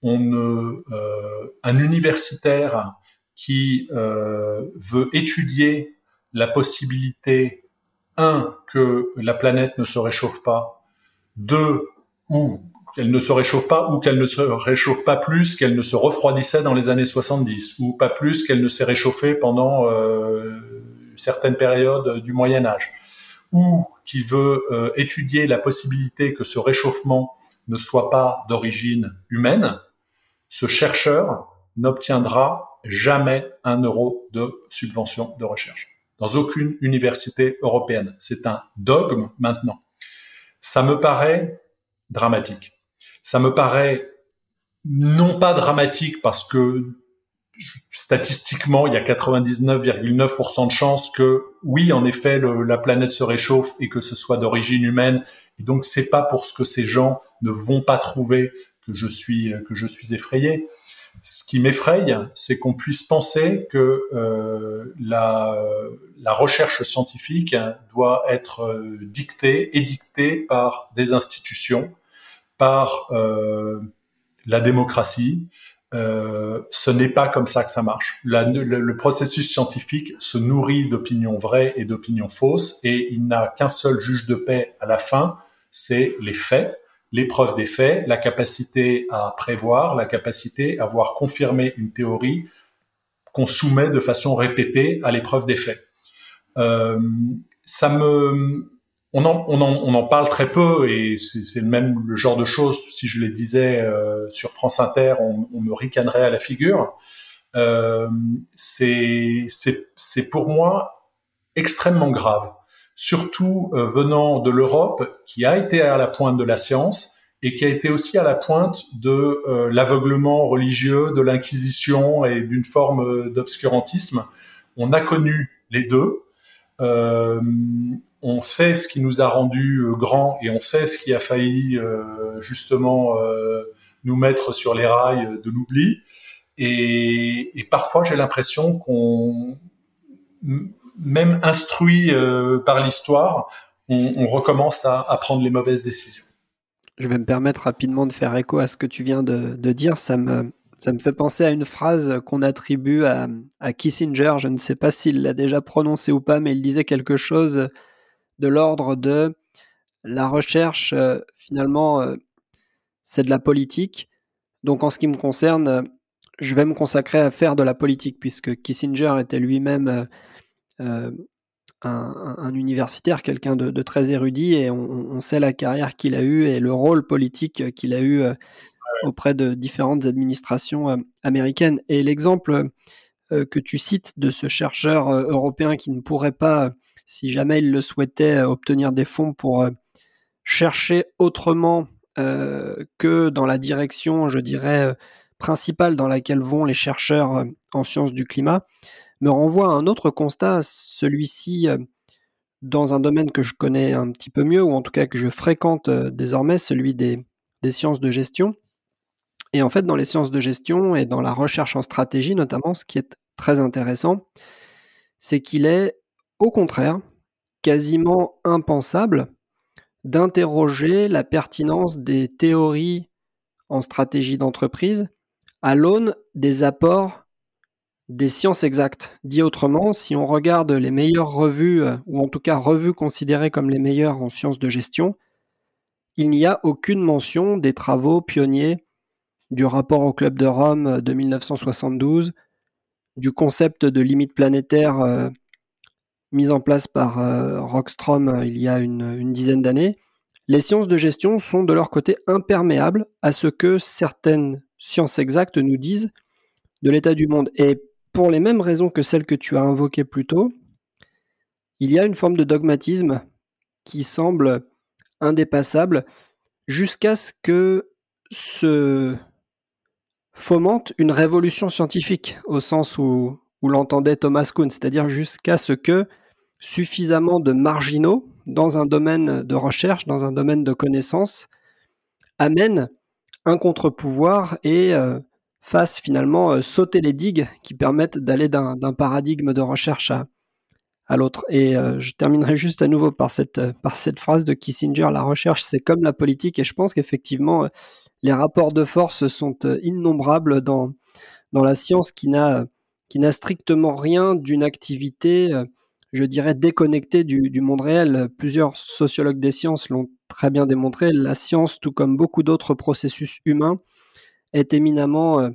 on, un universitaire qui veut étudier la possibilité, un, que la planète ne se réchauffe pas, deux, ou qu'elle ne se réchauffe pas ou qu'elle ne se réchauffe pas plus qu'elle ne se refroidissait dans les années 70 ou pas plus qu'elle ne s'est réchauffée pendant euh, certaines périodes du Moyen Âge ou qui veut euh, étudier la possibilité que ce réchauffement ne soit pas d'origine humaine, ce chercheur n'obtiendra jamais un euro de subvention de recherche dans aucune université européenne. C'est un dogme maintenant. Ça me paraît dramatique ça me paraît non pas dramatique parce que statistiquement, il y a 99,9% de chances que oui, en effet, la planète se réchauffe et que ce soit d'origine humaine. Et donc, c'est pas pour ce que ces gens ne vont pas trouver que je suis que je suis effrayé. Ce qui m'effraie, c'est qu'on puisse penser que euh, la, la recherche scientifique doit être euh, dictée, édictée par des institutions par euh, la démocratie. Euh, ce n'est pas comme ça que ça marche. le, processus scientifique se nourrit d'opinions vraies et d'opinions fausses, et il n'a qu'un seul juge de paix à la fin, c'est les faits, l'épreuve des faits, la capacité à prévoir, la capacité à voir confirmer une théorie qu'on soumet de façon répétée à l'épreuve des faits. Euh, ça me, on en, on, en, on en parle très peu et c'est même le genre de choses, si je les disais euh, sur France Inter, on, on, me ricanerait à la figure. Euh, c'est pour moi extrêmement grave, surtout euh, venant de l'Europe qui a été à la pointe de la science et qui a été aussi à la pointe de euh, l'aveuglement religieux, de l'inquisition et d'une forme d'obscurantisme. On a connu les deux. Euh, sait ce qui nous a rendu euh, grands et on sait ce qui a failli euh, justement euh, nous mettre sur les rails de l'oubli. Et, parfois, j'ai l'impression qu'on, même instruit par l'histoire, on, recommence à, prendre les mauvaises décisions.
Je vais me permettre rapidement de faire écho à ce que tu viens de, dire. Ça me, ça me fait penser à une phrase qu'on attribue à, à Kissinger. Je ne sais pas s'il l'a déjà prononcée ou pas, mais il disait quelque chose de l'ordre de la recherche, euh, finalement, euh, c'est de la politique. Donc en ce qui me concerne, euh, je vais me consacrer à faire de la politique, puisque Kissinger était lui-même un, universitaire, quelqu'un de, très érudit, et on, sait la carrière qu'il a eue et le rôle politique qu'il a eu auprès de différentes administrations américaines. Et l'exemple que tu cites de ce chercheur européen qui ne pourrait pas si jamais il le souhaitait euh, obtenir des fonds pour euh, chercher autrement euh, que dans la direction, je dirais, principale dans laquelle vont les chercheurs en sciences du climat, me renvoie à un autre constat, celui-ci dans un domaine que je connais un petit peu mieux, ou en tout cas que je fréquente désormais, celui des, des, sciences de gestion. Et en fait, dans les sciences de gestion et dans la recherche en stratégie notamment, ce qui est très intéressant, c'est qu'il est au contraire, quasiment impensable d'interroger la pertinence des théories en stratégie d'entreprise à l'aune des apports des sciences exactes. Dit autrement, si on regarde les meilleures revues, euh, ou en tout cas revues considérées comme les meilleures en sciences de gestion, il n'y a aucune mention des travaux pionniers du rapport au Club de Rome de 1972, du concept de limite planétaire euh, mise en place par euh, Rockstrom euh, il y a une, dizaine d'années, les sciences de gestion sont de leur côté imperméables à ce que certaines sciences exactes nous disent de l'état du monde. Et pour les mêmes raisons que celles que tu as invoquées plus tôt, il y a une forme de dogmatisme qui semble indépassable jusqu'à ce que se fomente une révolution scientifique au sens où, où l'entendait Thomas Kuhn, c'est-à-dire jusqu'à ce que suffisamment de marginaux dans un domaine de recherche, dans un domaine de connaissance, amène un contre-pouvoir et euh, finalement euh, sauter les digues qui permettent d'aller d'un paradigme de recherche à, l'autre. Et euh, je terminerai juste à nouveau par cette, cette phrase de Kissinger, la recherche c'est comme la politique, et je pense qu'effectivement les rapports de force sont innombrables dans la science qui n'a strictement rien d'une activité je dirais, déconnecté du, monde réel. Plusieurs sociologues des sciences l'ont très bien démontré. La science, tout comme beaucoup d'autres processus humains, est éminemment, euh,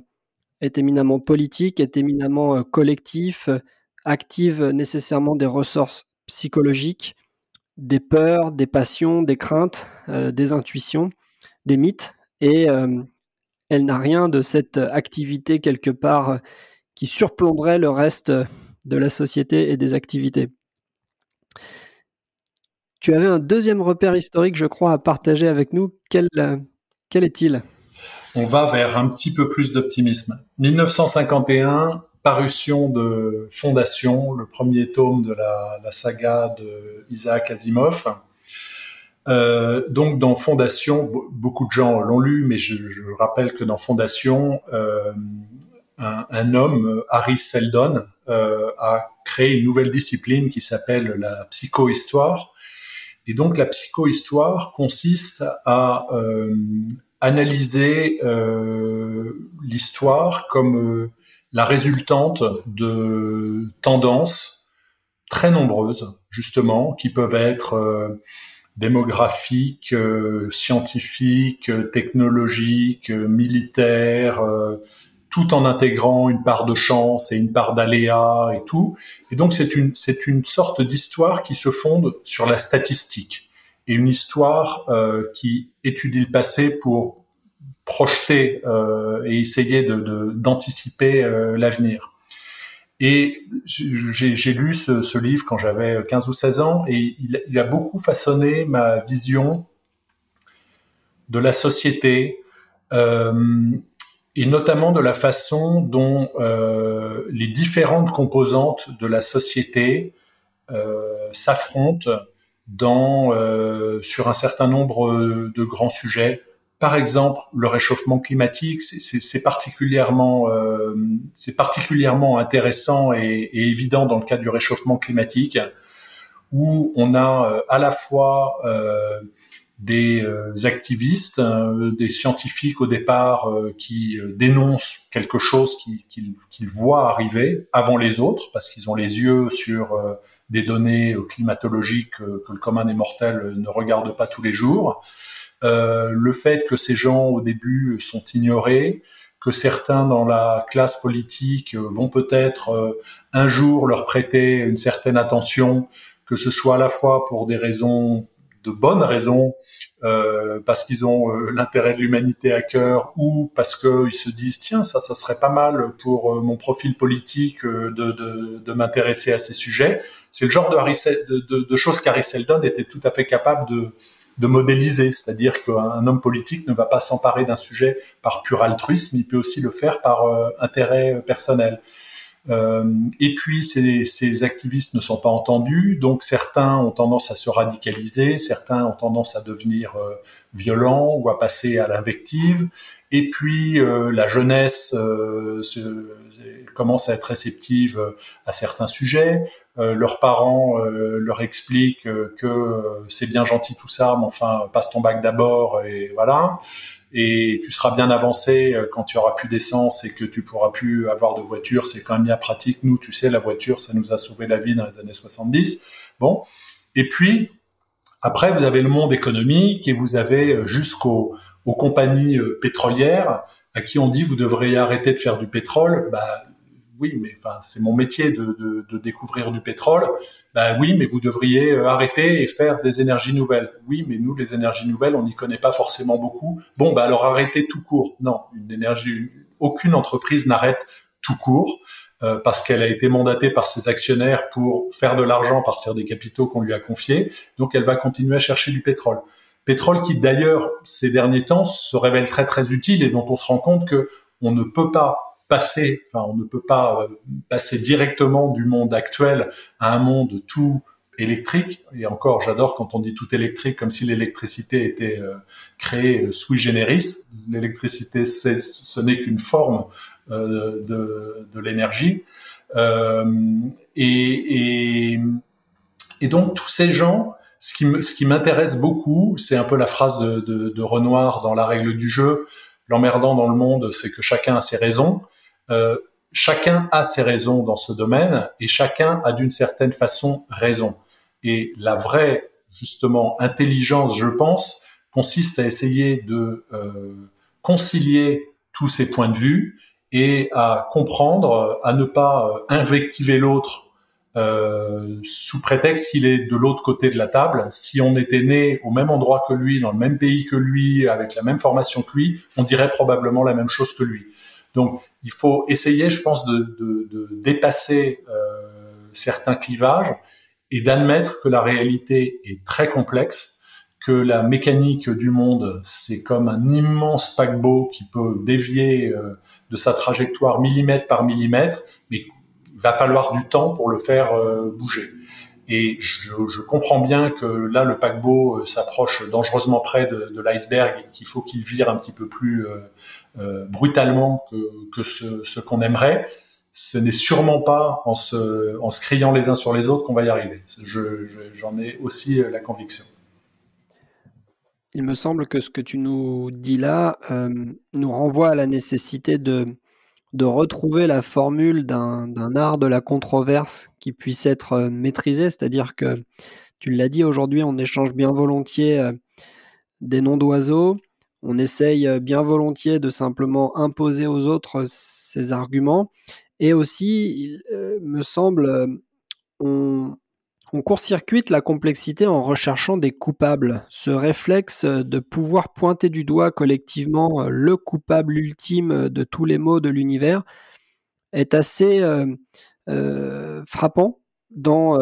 est éminemment politique, est éminemment euh, collectif, active nécessairement des ressources psychologiques, des peurs, des passions, des craintes, euh, des intuitions, des mythes, et elle n'a rien de cette activité quelque part qui surplomberait le reste de la société et des activités. Tu avais un deuxième repère historique, je crois, à partager avec nous. Quel, euh, est-il?
On va vers un petit peu plus d'optimisme. 1951, parution de Fondation, le premier tome de la, saga de Isaac Asimov. Euh, donc dans Fondation, beaucoup de gens l'ont lu, mais je, rappelle que dans Fondation, euh, un, homme, Harry Seldon, euh, a créé une nouvelle discipline qui s'appelle la psychohistoire. Et donc la psychohistoire consiste à euh, analyser euh, l'histoire comme la résultante de tendances très nombreuses, justement, qui peuvent être démographiques, scientifiques, technologiques, militaires, tout en intégrant une part de chance et une part d'aléa et tout. Et donc c'est une c'est une sorte d'histoire qui se fonde sur la statistique et une histoire euh, qui étudie le passé pour projeter euh, et essayer de d'anticiper euh, l'avenir. Et j'ai lu ce, ce, livre quand j'avais 15 ou 16 ans et il, il, a beaucoup façonné ma vision de la société, euh, et notamment de la façon dont euh, les différentes composantes de la société euh, s'affrontent dans euh, sur un certain nombre de grands sujets. Par exemple, le réchauffement climatique, c'est particulièrement euh, c'est particulièrement intéressant et, et, évident dans le cas du réchauffement climatique, où on a euh, à la fois euh, des euh, activistes, euh, des scientifiques au départ euh, qui dénoncent quelque chose qu'ils voient arriver avant les autres, parce qu'ils ont les yeux sur des données climatologiques que le commun des mortels ne regarde pas tous les jours. le fait que ces gens au début sont ignorés, que certains dans la classe politique vont peut-être un jour leur prêter une certaine attention, que ce soit à la fois pour des raisons de bonnes raisons, euh, parce qu'ils ont euh, l'intérêt de l'humanité à cœur, ou parce qu'ils se disent tiens ça, ça serait pas mal pour euh, mon profil politique de, de, m'intéresser à ces sujets. C'est le genre de, choses qu'Harry Seldon était tout à fait capable de, de modéliser, c'est-à-dire qu'un homme politique ne va pas s'emparer d'un sujet par pur altruisme, il peut aussi le faire par intérêt personnel. Euh, et puis ces, ces, activistes ne sont pas entendus, donc certains ont tendance à se radicaliser, certains ont tendance à devenir euh, violents ou à passer à l'invective. Et puis euh, la jeunesse se, commence à être réceptive à certains sujets. leurs parents leur expliquent que c'est bien gentil tout ça, mais enfin passe ton bac d'abord et voilà et tu seras bien avancé euh, quand tu auras plus d'essence et que tu pourras plus avoir de voiture. C'est quand même bien pratique. Nous, tu sais, la voiture, ça nous a sauvé la vie dans les années 70. Bon. Et puis, après, vous avez le monde économique et vous avez euh, jusqu'aux aux compagnies euh, pétrolières à qui on dit vous devriez arrêter de faire du pétrole. Bah, oui, mais enfin, c'est mon métier de, de, de, découvrir du pétrole. Ben oui, mais vous devriez euh, arrêter et faire des énergies nouvelles. Oui, mais nous, les énergies nouvelles, on n'y connaît pas forcément beaucoup. Bon, ben alors arrêtez tout court. Non, une énergie, aucune entreprise n'arrête tout court. Euh, parce qu'elle a été mandatée par ses actionnaires pour faire de l'argent à partir des capitaux qu'on lui a confiés. Donc elle va continuer à chercher du pétrole. Pétrole qui d'ailleurs ces derniers temps se révèle très très utile et dont on se rend compte que on ne peut pas passer, enfin, on ne peut pas euh, passer directement du monde actuel à un monde tout électrique. Et encore, j'adore quand on dit tout électrique, comme si l'électricité était euh, créée euh, sui generis. L'électricité, ce n'est qu'une forme de, l'énergie. Et, donc, tous ces gens, ce qui m'intéresse beaucoup, c'est un peu la phrase de Renoir dans La règle du jeu, l'emmerdant dans le monde, c'est que chacun a ses raisons. Euh, chacun a ses raisons dans ce domaine et chacun a d'une certaine façon raison. Et la vraie, justement, intelligence, je pense, consiste à essayer de euh, concilier tous ces points de vue et à comprendre, à ne pas euh, invectiver l'autre euh, sous prétexte qu'il est de l'autre côté de la table. Si on était né au même endroit que lui, dans le même pays que lui, avec la même formation que lui, on dirait probablement la même chose que lui. Donc, il faut essayer, je pense, de, dépasser euh, certains clivages et d'admettre que la réalité est très complexe, que la mécanique du monde, c'est comme un immense paquebot qui peut dévier euh, de sa trajectoire millimètre par millimètre, mais il va falloir du temps pour le faire euh, bouger. Et je, comprends bien que là, le paquebot euh, s'approche dangereusement près de, l'iceberg et qu'il faut qu'il vire un petit peu plus euh, euh, brutalement que, ce, qu'on aimerait. Ce n'est sûrement pas en se, criant les uns sur les autres qu'on va y arriver. J'en je, ai aussi la conviction.
Il me semble que ce que tu nous dis là nous renvoie à la nécessité de, de retrouver la formule d'un art de la controverse qui puisse être euh, maîtrisé, c'est-à-dire que tu l'as dit aujourd'hui, on échange bien volontiers euh, des noms d'oiseaux, on essaye bien volontiers de simplement imposer aux autres ces arguments. Et aussi, il me semble, on, on court-circuite la complexité en recherchant des coupables. Ce réflexe de pouvoir pointer du doigt collectivement le coupable ultime de tous les maux de l'univers est assez frappant dans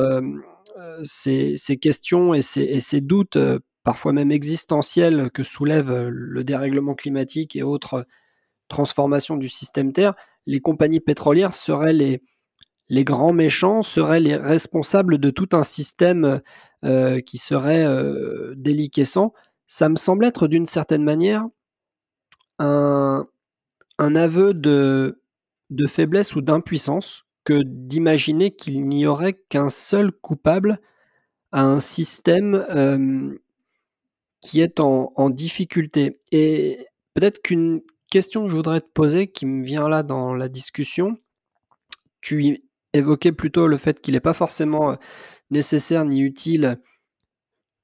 ces, questions et ces doutes parfois même existentiels que soulève le dérèglement climatique et autres transformations du système Terre, les compagnies pétrolières seraient les, les grands méchants, seraient les responsables de tout un système euh, qui serait euh, déliquescent. Ça me semble être d'une certaine manière un, aveu de, faiblesse ou d'impuissance que d'imaginer qu'il n'y aurait qu'un seul coupable à un système euh, qui est en, difficulté. Et peut-être qu'une question que je voudrais te poser, qui me vient là dans la discussion, tu évoquais plutôt le fait qu'il n'est pas forcément euh, nécessaire ni utile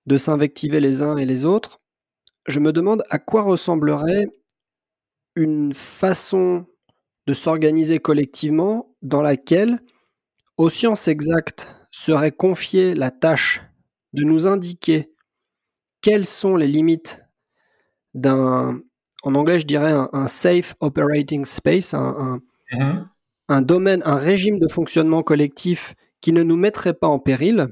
de s'invectiver les uns et les autres. Je me demande à quoi ressemblerait une façon de s'organiser collectivement dans laquelle aux sciences exactes serait confiée la tâche de nous indiquer quelles sont les limites d'un, en anglais je dirais un, safe operating space, un, mm-hmm. Un, domaine, un régime de fonctionnement collectif qui ne nous mettrait pas en péril.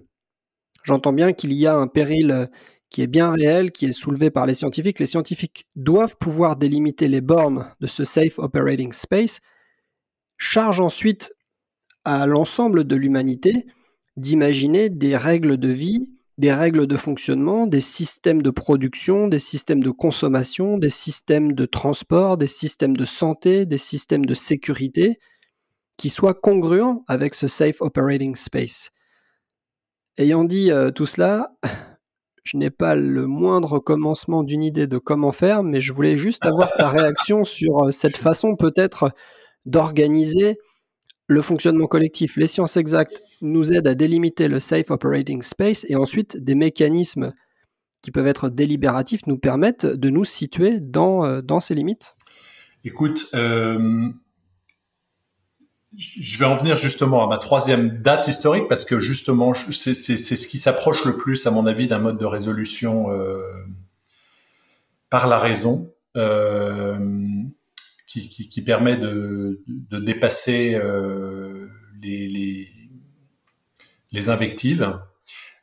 J'entends bien qu'il y a un péril euh, qui est bien réel, qui est soulevé par les scientifiques. Les scientifiques doivent pouvoir délimiter les bornes de ce safe operating space. Charge ensuite à l'ensemble de l'humanité d'imaginer des règles de vie des règles de fonctionnement, des systèmes de production, des systèmes de consommation, des systèmes de transport, des systèmes de santé, des systèmes de sécurité qui soient congruents avec ce Safe Operating Space. Ayant dit euh, tout cela, <laughs> je n'ai pas le moindre commencement d'une idée de comment faire, mais je voulais juste avoir ta réaction <laughs> sur euh, cette façon peut-être d'organiser le fonctionnement collectif, les sciences exactes nous aident à délimiter le safe operating space et ensuite des mécanismes qui peuvent être délibératifs nous permettent de nous situer dans, euh, dans ces limites
Écoute, je vais en venir justement à ma troisième date historique parce que justement c'est ce qui s'approche le plus à mon avis d'un mode de résolution euh, par la raison qui, qui, qui permet de, de dépasser euh, les, les, les, invectives.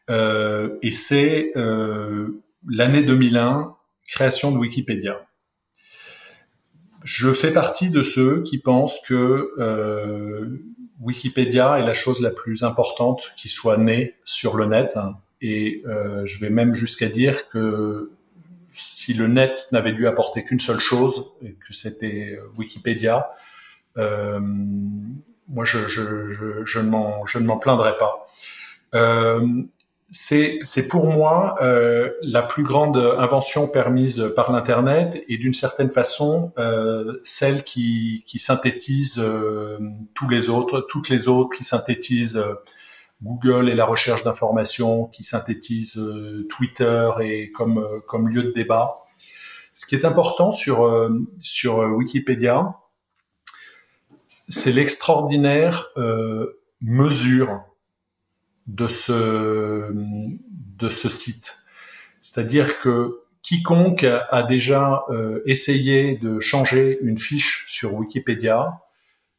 Euh, et c'est euh, l'année 2001, création de Wikipédia. Je fais partie de ceux qui pensent que euh, Wikipédia est la chose la plus importante qui soit née sur le net. Et euh, je vais même jusqu'à dire que si le net n'avait dû apporter qu'une seule chose, et que c'était euh, Wikipédia, euh, moi je, je, je, je ne m'en plaindrais pas. Euh, c'est pour moi euh, la plus grande invention permise par l'internet et d'une certaine façon euh, celle qui, qui synthétise euh, tous les autres, toutes les autres qui synthétisent Google et la recherche d'informations qui synthétise euh, Twitter et comme, euh, comme lieu de débat. Ce qui est important sur, euh, sur Wikipédia, c'est l'extraordinaire mesure de ce, de ce site. C'est-à-dire que quiconque a déjà essayé de changer une fiche sur Wikipédia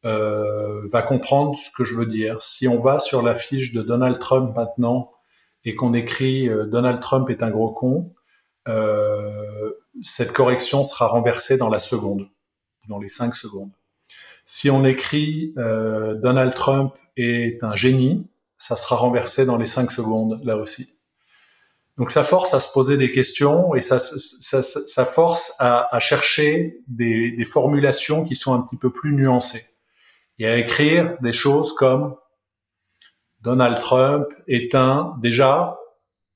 euh, va comprendre ce que je veux dire. Si on va sur la fiche de Donald Trump maintenant et qu'on écrit euh, Donald Trump est un gros con, euh, cette correction sera renversée dans la seconde, dans les cinq secondes. Si on écrit euh, Donald Trump est un génie, ça sera renversé dans les cinq secondes là aussi. Donc ça force à se poser des questions et ça, ça, ça force à, à chercher des, des formulations qui sont un petit peu plus nuancées et à écrire des choses comme Donald Trump est un, déjà,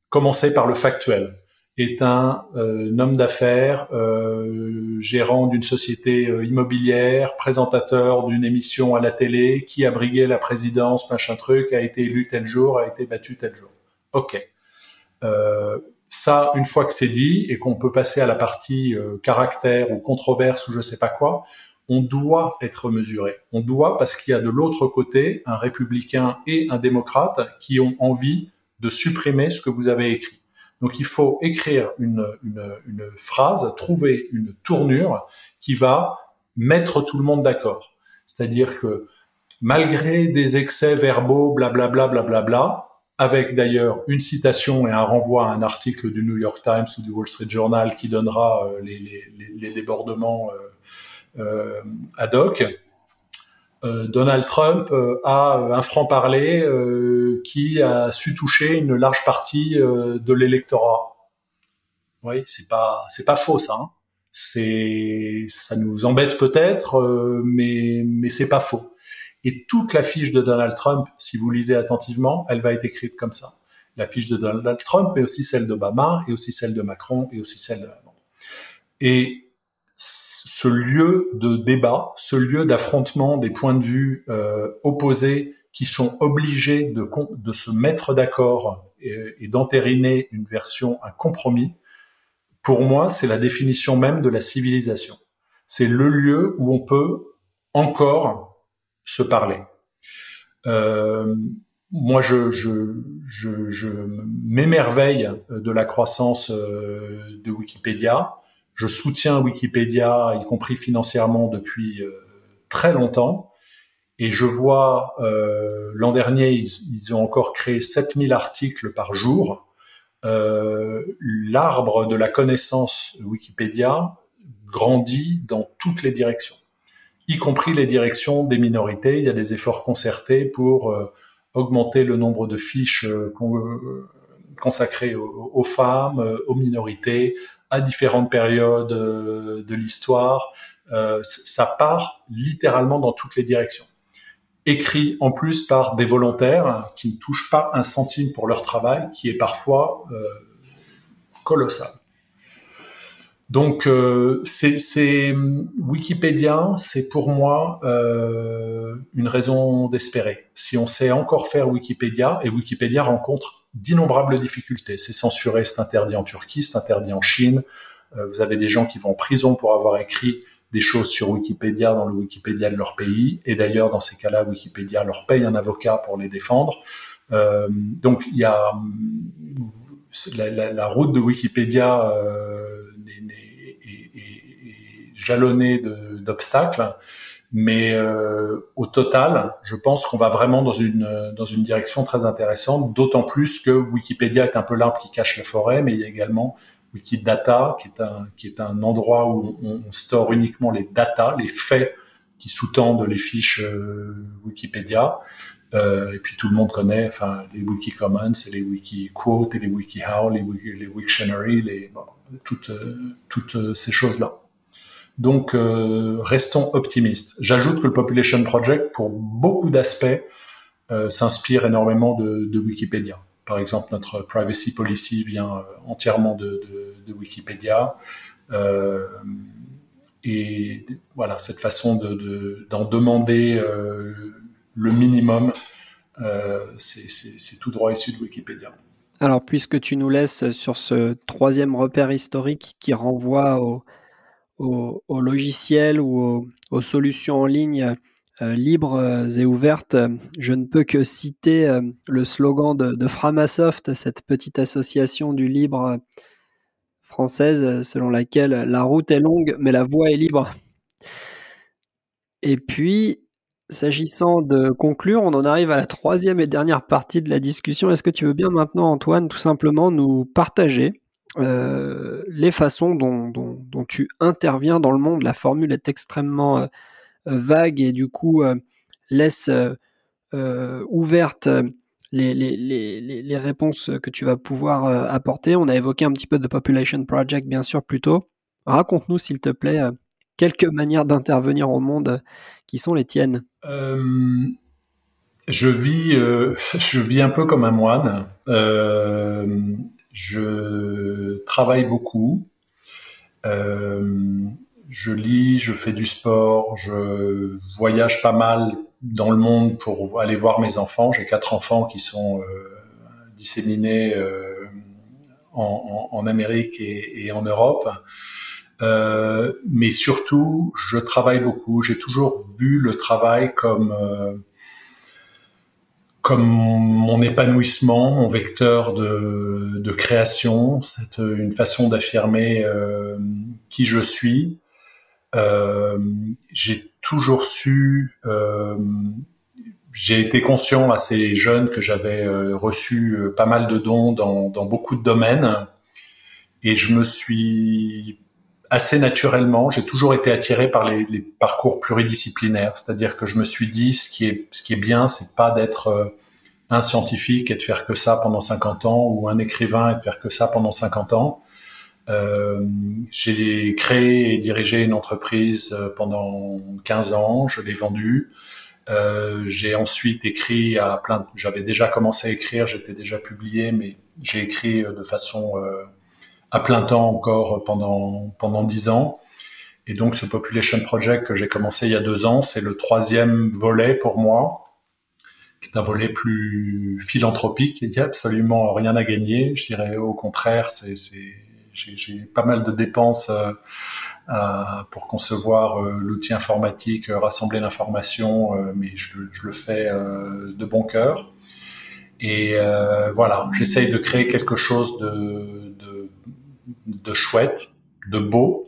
commencer par le factuel, est un, euh, homme d'affaires, euh, gérant d'une société euh, immobilière, présentateur d'une émission à la télé, qui a brigué la présidence, machin truc, a été élu tel jour, a été battu tel jour. Ok. ça, une fois que c'est dit et qu'on peut passer à la partie caractère ou controverse ou je sais pas quoi, on doit être mesuré. On doit parce qu'il y a de l'autre côté un républicain et un démocrate qui ont envie de supprimer ce que vous avez écrit. Donc il faut écrire une, phrase, trouver une tournure qui va mettre tout le monde d'accord. C'est-à-dire que malgré des excès verbaux, blablabla, blablabla, avec d'ailleurs une citation et un renvoi à un article du New York Times ou du Wall Street Journal qui donnera euh, les, débordements euh, euh, ad hoc. Euh, Donald Trump euh, a un franc-parler qui a su toucher une large partie de l'électorat. Oui, c'est pas c'est pas faux ça. Hein. C'est ça nous embête peut-être, mais mais c'est pas faux. Et toute la fiche de Donald Trump, si vous lisez attentivement, elle va être écrite comme ça. La fiche de Donald Trump, mais aussi celle d'Obama, et aussi celle de Macron, et aussi celle de... Et ce lieu de débat, ce lieu d'affrontement des points de vue euh, opposés qui sont obligés de, de se mettre d'accord et, d'entériner une version, un compromis, pour moi, c'est la définition même de la civilisation. C'est le lieu où on peut encore se parler. Euh, moi, je, je, je, je m'émerveille de la croissance euh, de Wikipédia. Je soutiens Wikipédia, y compris financièrement, depuis euh, très longtemps. Et je vois, euh, l'an dernier, ils, ils, ont encore créé 7000 articles par jour. Euh, L'arbre de la connaissance Wikipédia grandit dans toutes les directions y compris les directions des minorités. Il y a des efforts concertés pour euh, augmenter le nombre de fiches euh, consacrées aux, femmes, aux minorités, à différentes périodes de l'histoire. ça part littéralement dans toutes les directions. Écrit en plus par des volontaires qui ne touchent pas un centime pour leur travail, qui est parfois colossal. Donc, euh, c'est Wikipédia, c'est pour moi euh, une raison d'espérer. Si on sait encore faire Wikipédia, et Wikipédia rencontre d'innombrables difficultés. C'est censuré, c'est interdit en Turquie, c'est interdit en Chine. Euh, vous avez des gens qui vont en prison pour avoir écrit des choses sur Wikipédia dans le Wikipédia de leur pays. Et d'ailleurs, dans ces cas-là, Wikipédia leur paye un avocat pour les défendre. Euh, donc, il y a la, route de Wikipédia euh, jalonné d'obstacles. Mais euh, au total, je pense qu'on va vraiment dans une dans une direction très intéressante. D'autant plus que Wikipédia est un peu l'arbre qui cache la forêt, mais il y a également Wikidata, qui est un qui est un endroit où on, store uniquement les data, les faits qui sous-tendent les fiches euh, Wikipédia. Euh, et puis tout le monde connaît, enfin les Wikicommons, les Wikiquotes, et les WikiHow, les, les Wiktionary, les bon, toutes toutes ces choses là. Donc, euh, restons optimistes. J'ajoute que le Population Project, pour beaucoup d'aspects, euh, s'inspire énormément de, Wikipédia. Par exemple, notre privacy policy vient euh, entièrement de, Wikipédia. Et voilà, cette façon d'en demander le minimum, c'est tout droit issu de Wikipédia.
Alors, puisque tu nous laisses sur ce troisième repère historique qui renvoie au, aux, logiciels ou aux, solutions en ligne euh, libres euh, et ouvertes, je ne peux que citer euh, le slogan de, Framasoft, cette petite association du libre française, selon laquelle la route est longue, mais la voie est libre. Et puis, s'agissant de conclure, on en arrive à la troisième et dernière partie de la discussion. Est-ce que tu veux bien maintenant, Antoine, tout simplement nous partager les façons dont, tu interviens dans le monde. La formule est extrêmement euh, vague et du coup euh, laisse ouvertes les, les, réponses que tu vas pouvoir apporter. On a évoqué un petit peu de Population Project, bien sûr, plus tôt. Raconte-nous, s'il te plaît, quelques manières d'intervenir au monde qui sont les tiennes.
je vis, <laughs> je vis un peu comme un moine. Je travaille beaucoup. Euh, je lis, je fais du sport, je voyage pas mal dans le monde pour aller voir mes enfants. J'ai quatre enfants qui sont euh, disséminés euh, en, Amérique et, en Europe. mais surtout, je travaille beaucoup. J'ai toujours vu le travail comme comme mon épanouissement, mon vecteur de, création, c'est une façon d'affirmer euh, qui je suis. Euh, j'ai toujours su, euh, j'ai été conscient assez jeune que j'avais reçu pas mal de dons dans beaucoup de domaines, et je me suis assez naturellement, j'ai toujours été attiré par les, parcours pluridisciplinaires, c'est-à-dire que je me suis dit ce qui est ce qui est bien, c'est pas d'être euh, un scientifique et de faire que ça pendant 50 ans ou un écrivain et de faire que ça pendant 50 ans. Euh, j'ai créé et dirigé une entreprise euh, pendant 15 ans, je l'ai vendue. J'ai ensuite écrit à plein. J'avais déjà commencé à écrire, j'étais déjà publié, mais j'ai écrit de façon à plein temps encore pendant pendant dix ans. Et donc ce Population Project que j'ai commencé il y a deux ans, c'est le troisième volet pour moi, qui est un volet plus philanthropique. Il n'y a absolument rien à gagner. Je dirais au contraire, c'est j'ai pas mal de dépenses euh, pour concevoir euh, l'outil informatique, rassembler l'information, euh, mais je, le fais de bon cœur. Et voilà, j'essaye de créer quelque chose de, de, chouette, de beau.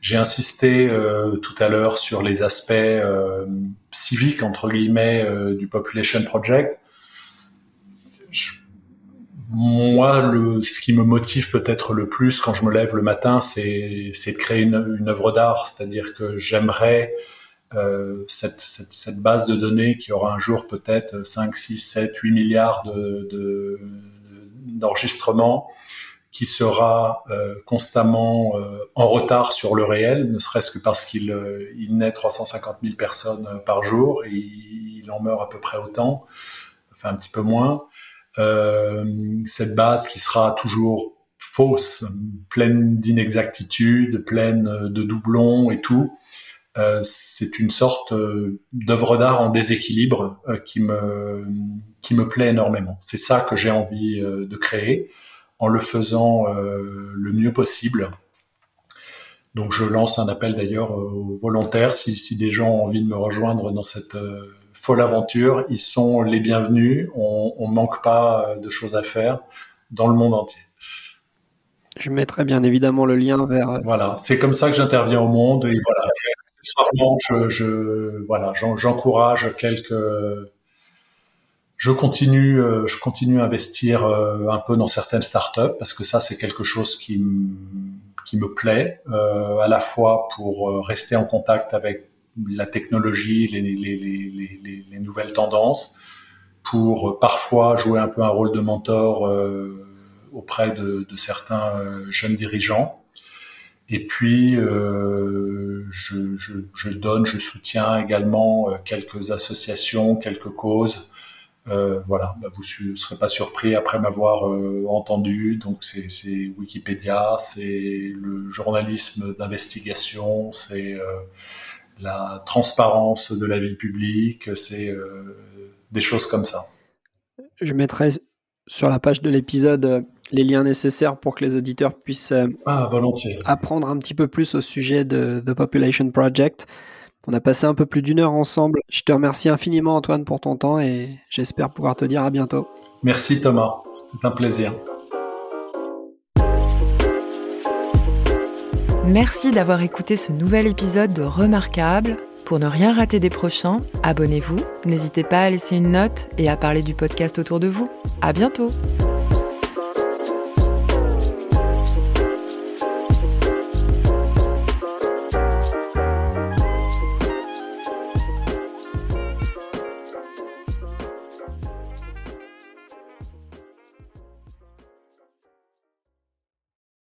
J'ai insisté euh, tout à l'heure sur les aspects euh, civiques entre guillemets euh, du Population Project. Je, moi, ce qui me motive peut-être le plus quand je me lève le matin, c'est de créer une, œuvre d'art. C'est-à-dire que j'aimerais cette, base de données qui aura un jour peut-être 5, 6, 7, 8 milliards d'enregistrements. De, qui sera euh, constamment euh, en retard sur le réel, ne serait-ce que parce qu'il euh, naît 350 000 personnes par jour et il en meurt à peu près autant, enfin un petit peu moins. cette base qui sera toujours fausse, pleine d'inexactitudes, pleine de doublons et tout. c'est une sorte d'œuvre d'art en déséquilibre qui me qui me plaît énormément. C'est ça que j'ai envie de créer en le faisant euh, le mieux possible. Donc je lance un appel d'ailleurs aux volontaires. Si, si, des gens ont envie de me rejoindre dans cette euh, folle aventure, ils sont les bienvenus. On ne manque pas euh, de choses à faire dans le monde entier.
Je mettrai bien évidemment le lien vers.
Voilà, c'est comme ça que j'interviens au monde et voilà. accessoirement, je, je voilà, j'encourage quelques je continue, euh, je continue à investir euh, un peu dans certaines startups parce que ça, c'est quelque chose qui, qui me plaît, euh, à la fois pour rester en contact avec la technologie, les, les, les, les nouvelles tendances, pour parfois jouer un peu un rôle de mentor auprès de, de, certains jeunes dirigeants. Et puis, euh, je, je, je, donne, je soutiens également quelques associations, quelques causes euh, voilà, bah, vous ne serez pas surpris après m'avoir euh, entendu. Donc c'est Wikipédia, c'est le journalisme d'investigation, c'est euh, la transparence de la vie publique, c'est des choses comme ça.
Je mettrai sur la page de l'épisode les liens nécessaires pour que les auditeurs puissent
ah,
apprendre un petit peu plus au sujet de The Population Project. On a passé un peu plus d'une heure ensemble. Je te remercie infiniment Antoine pour ton temps et j'espère pouvoir te dire à bientôt.
Merci Thomas, c'était un plaisir.
Merci d'avoir écouté ce nouvel épisode de Remarquable. Pour ne rien rater des prochains, abonnez-vous, n'hésitez pas à laisser une note et à parler du podcast autour de vous. À bientôt!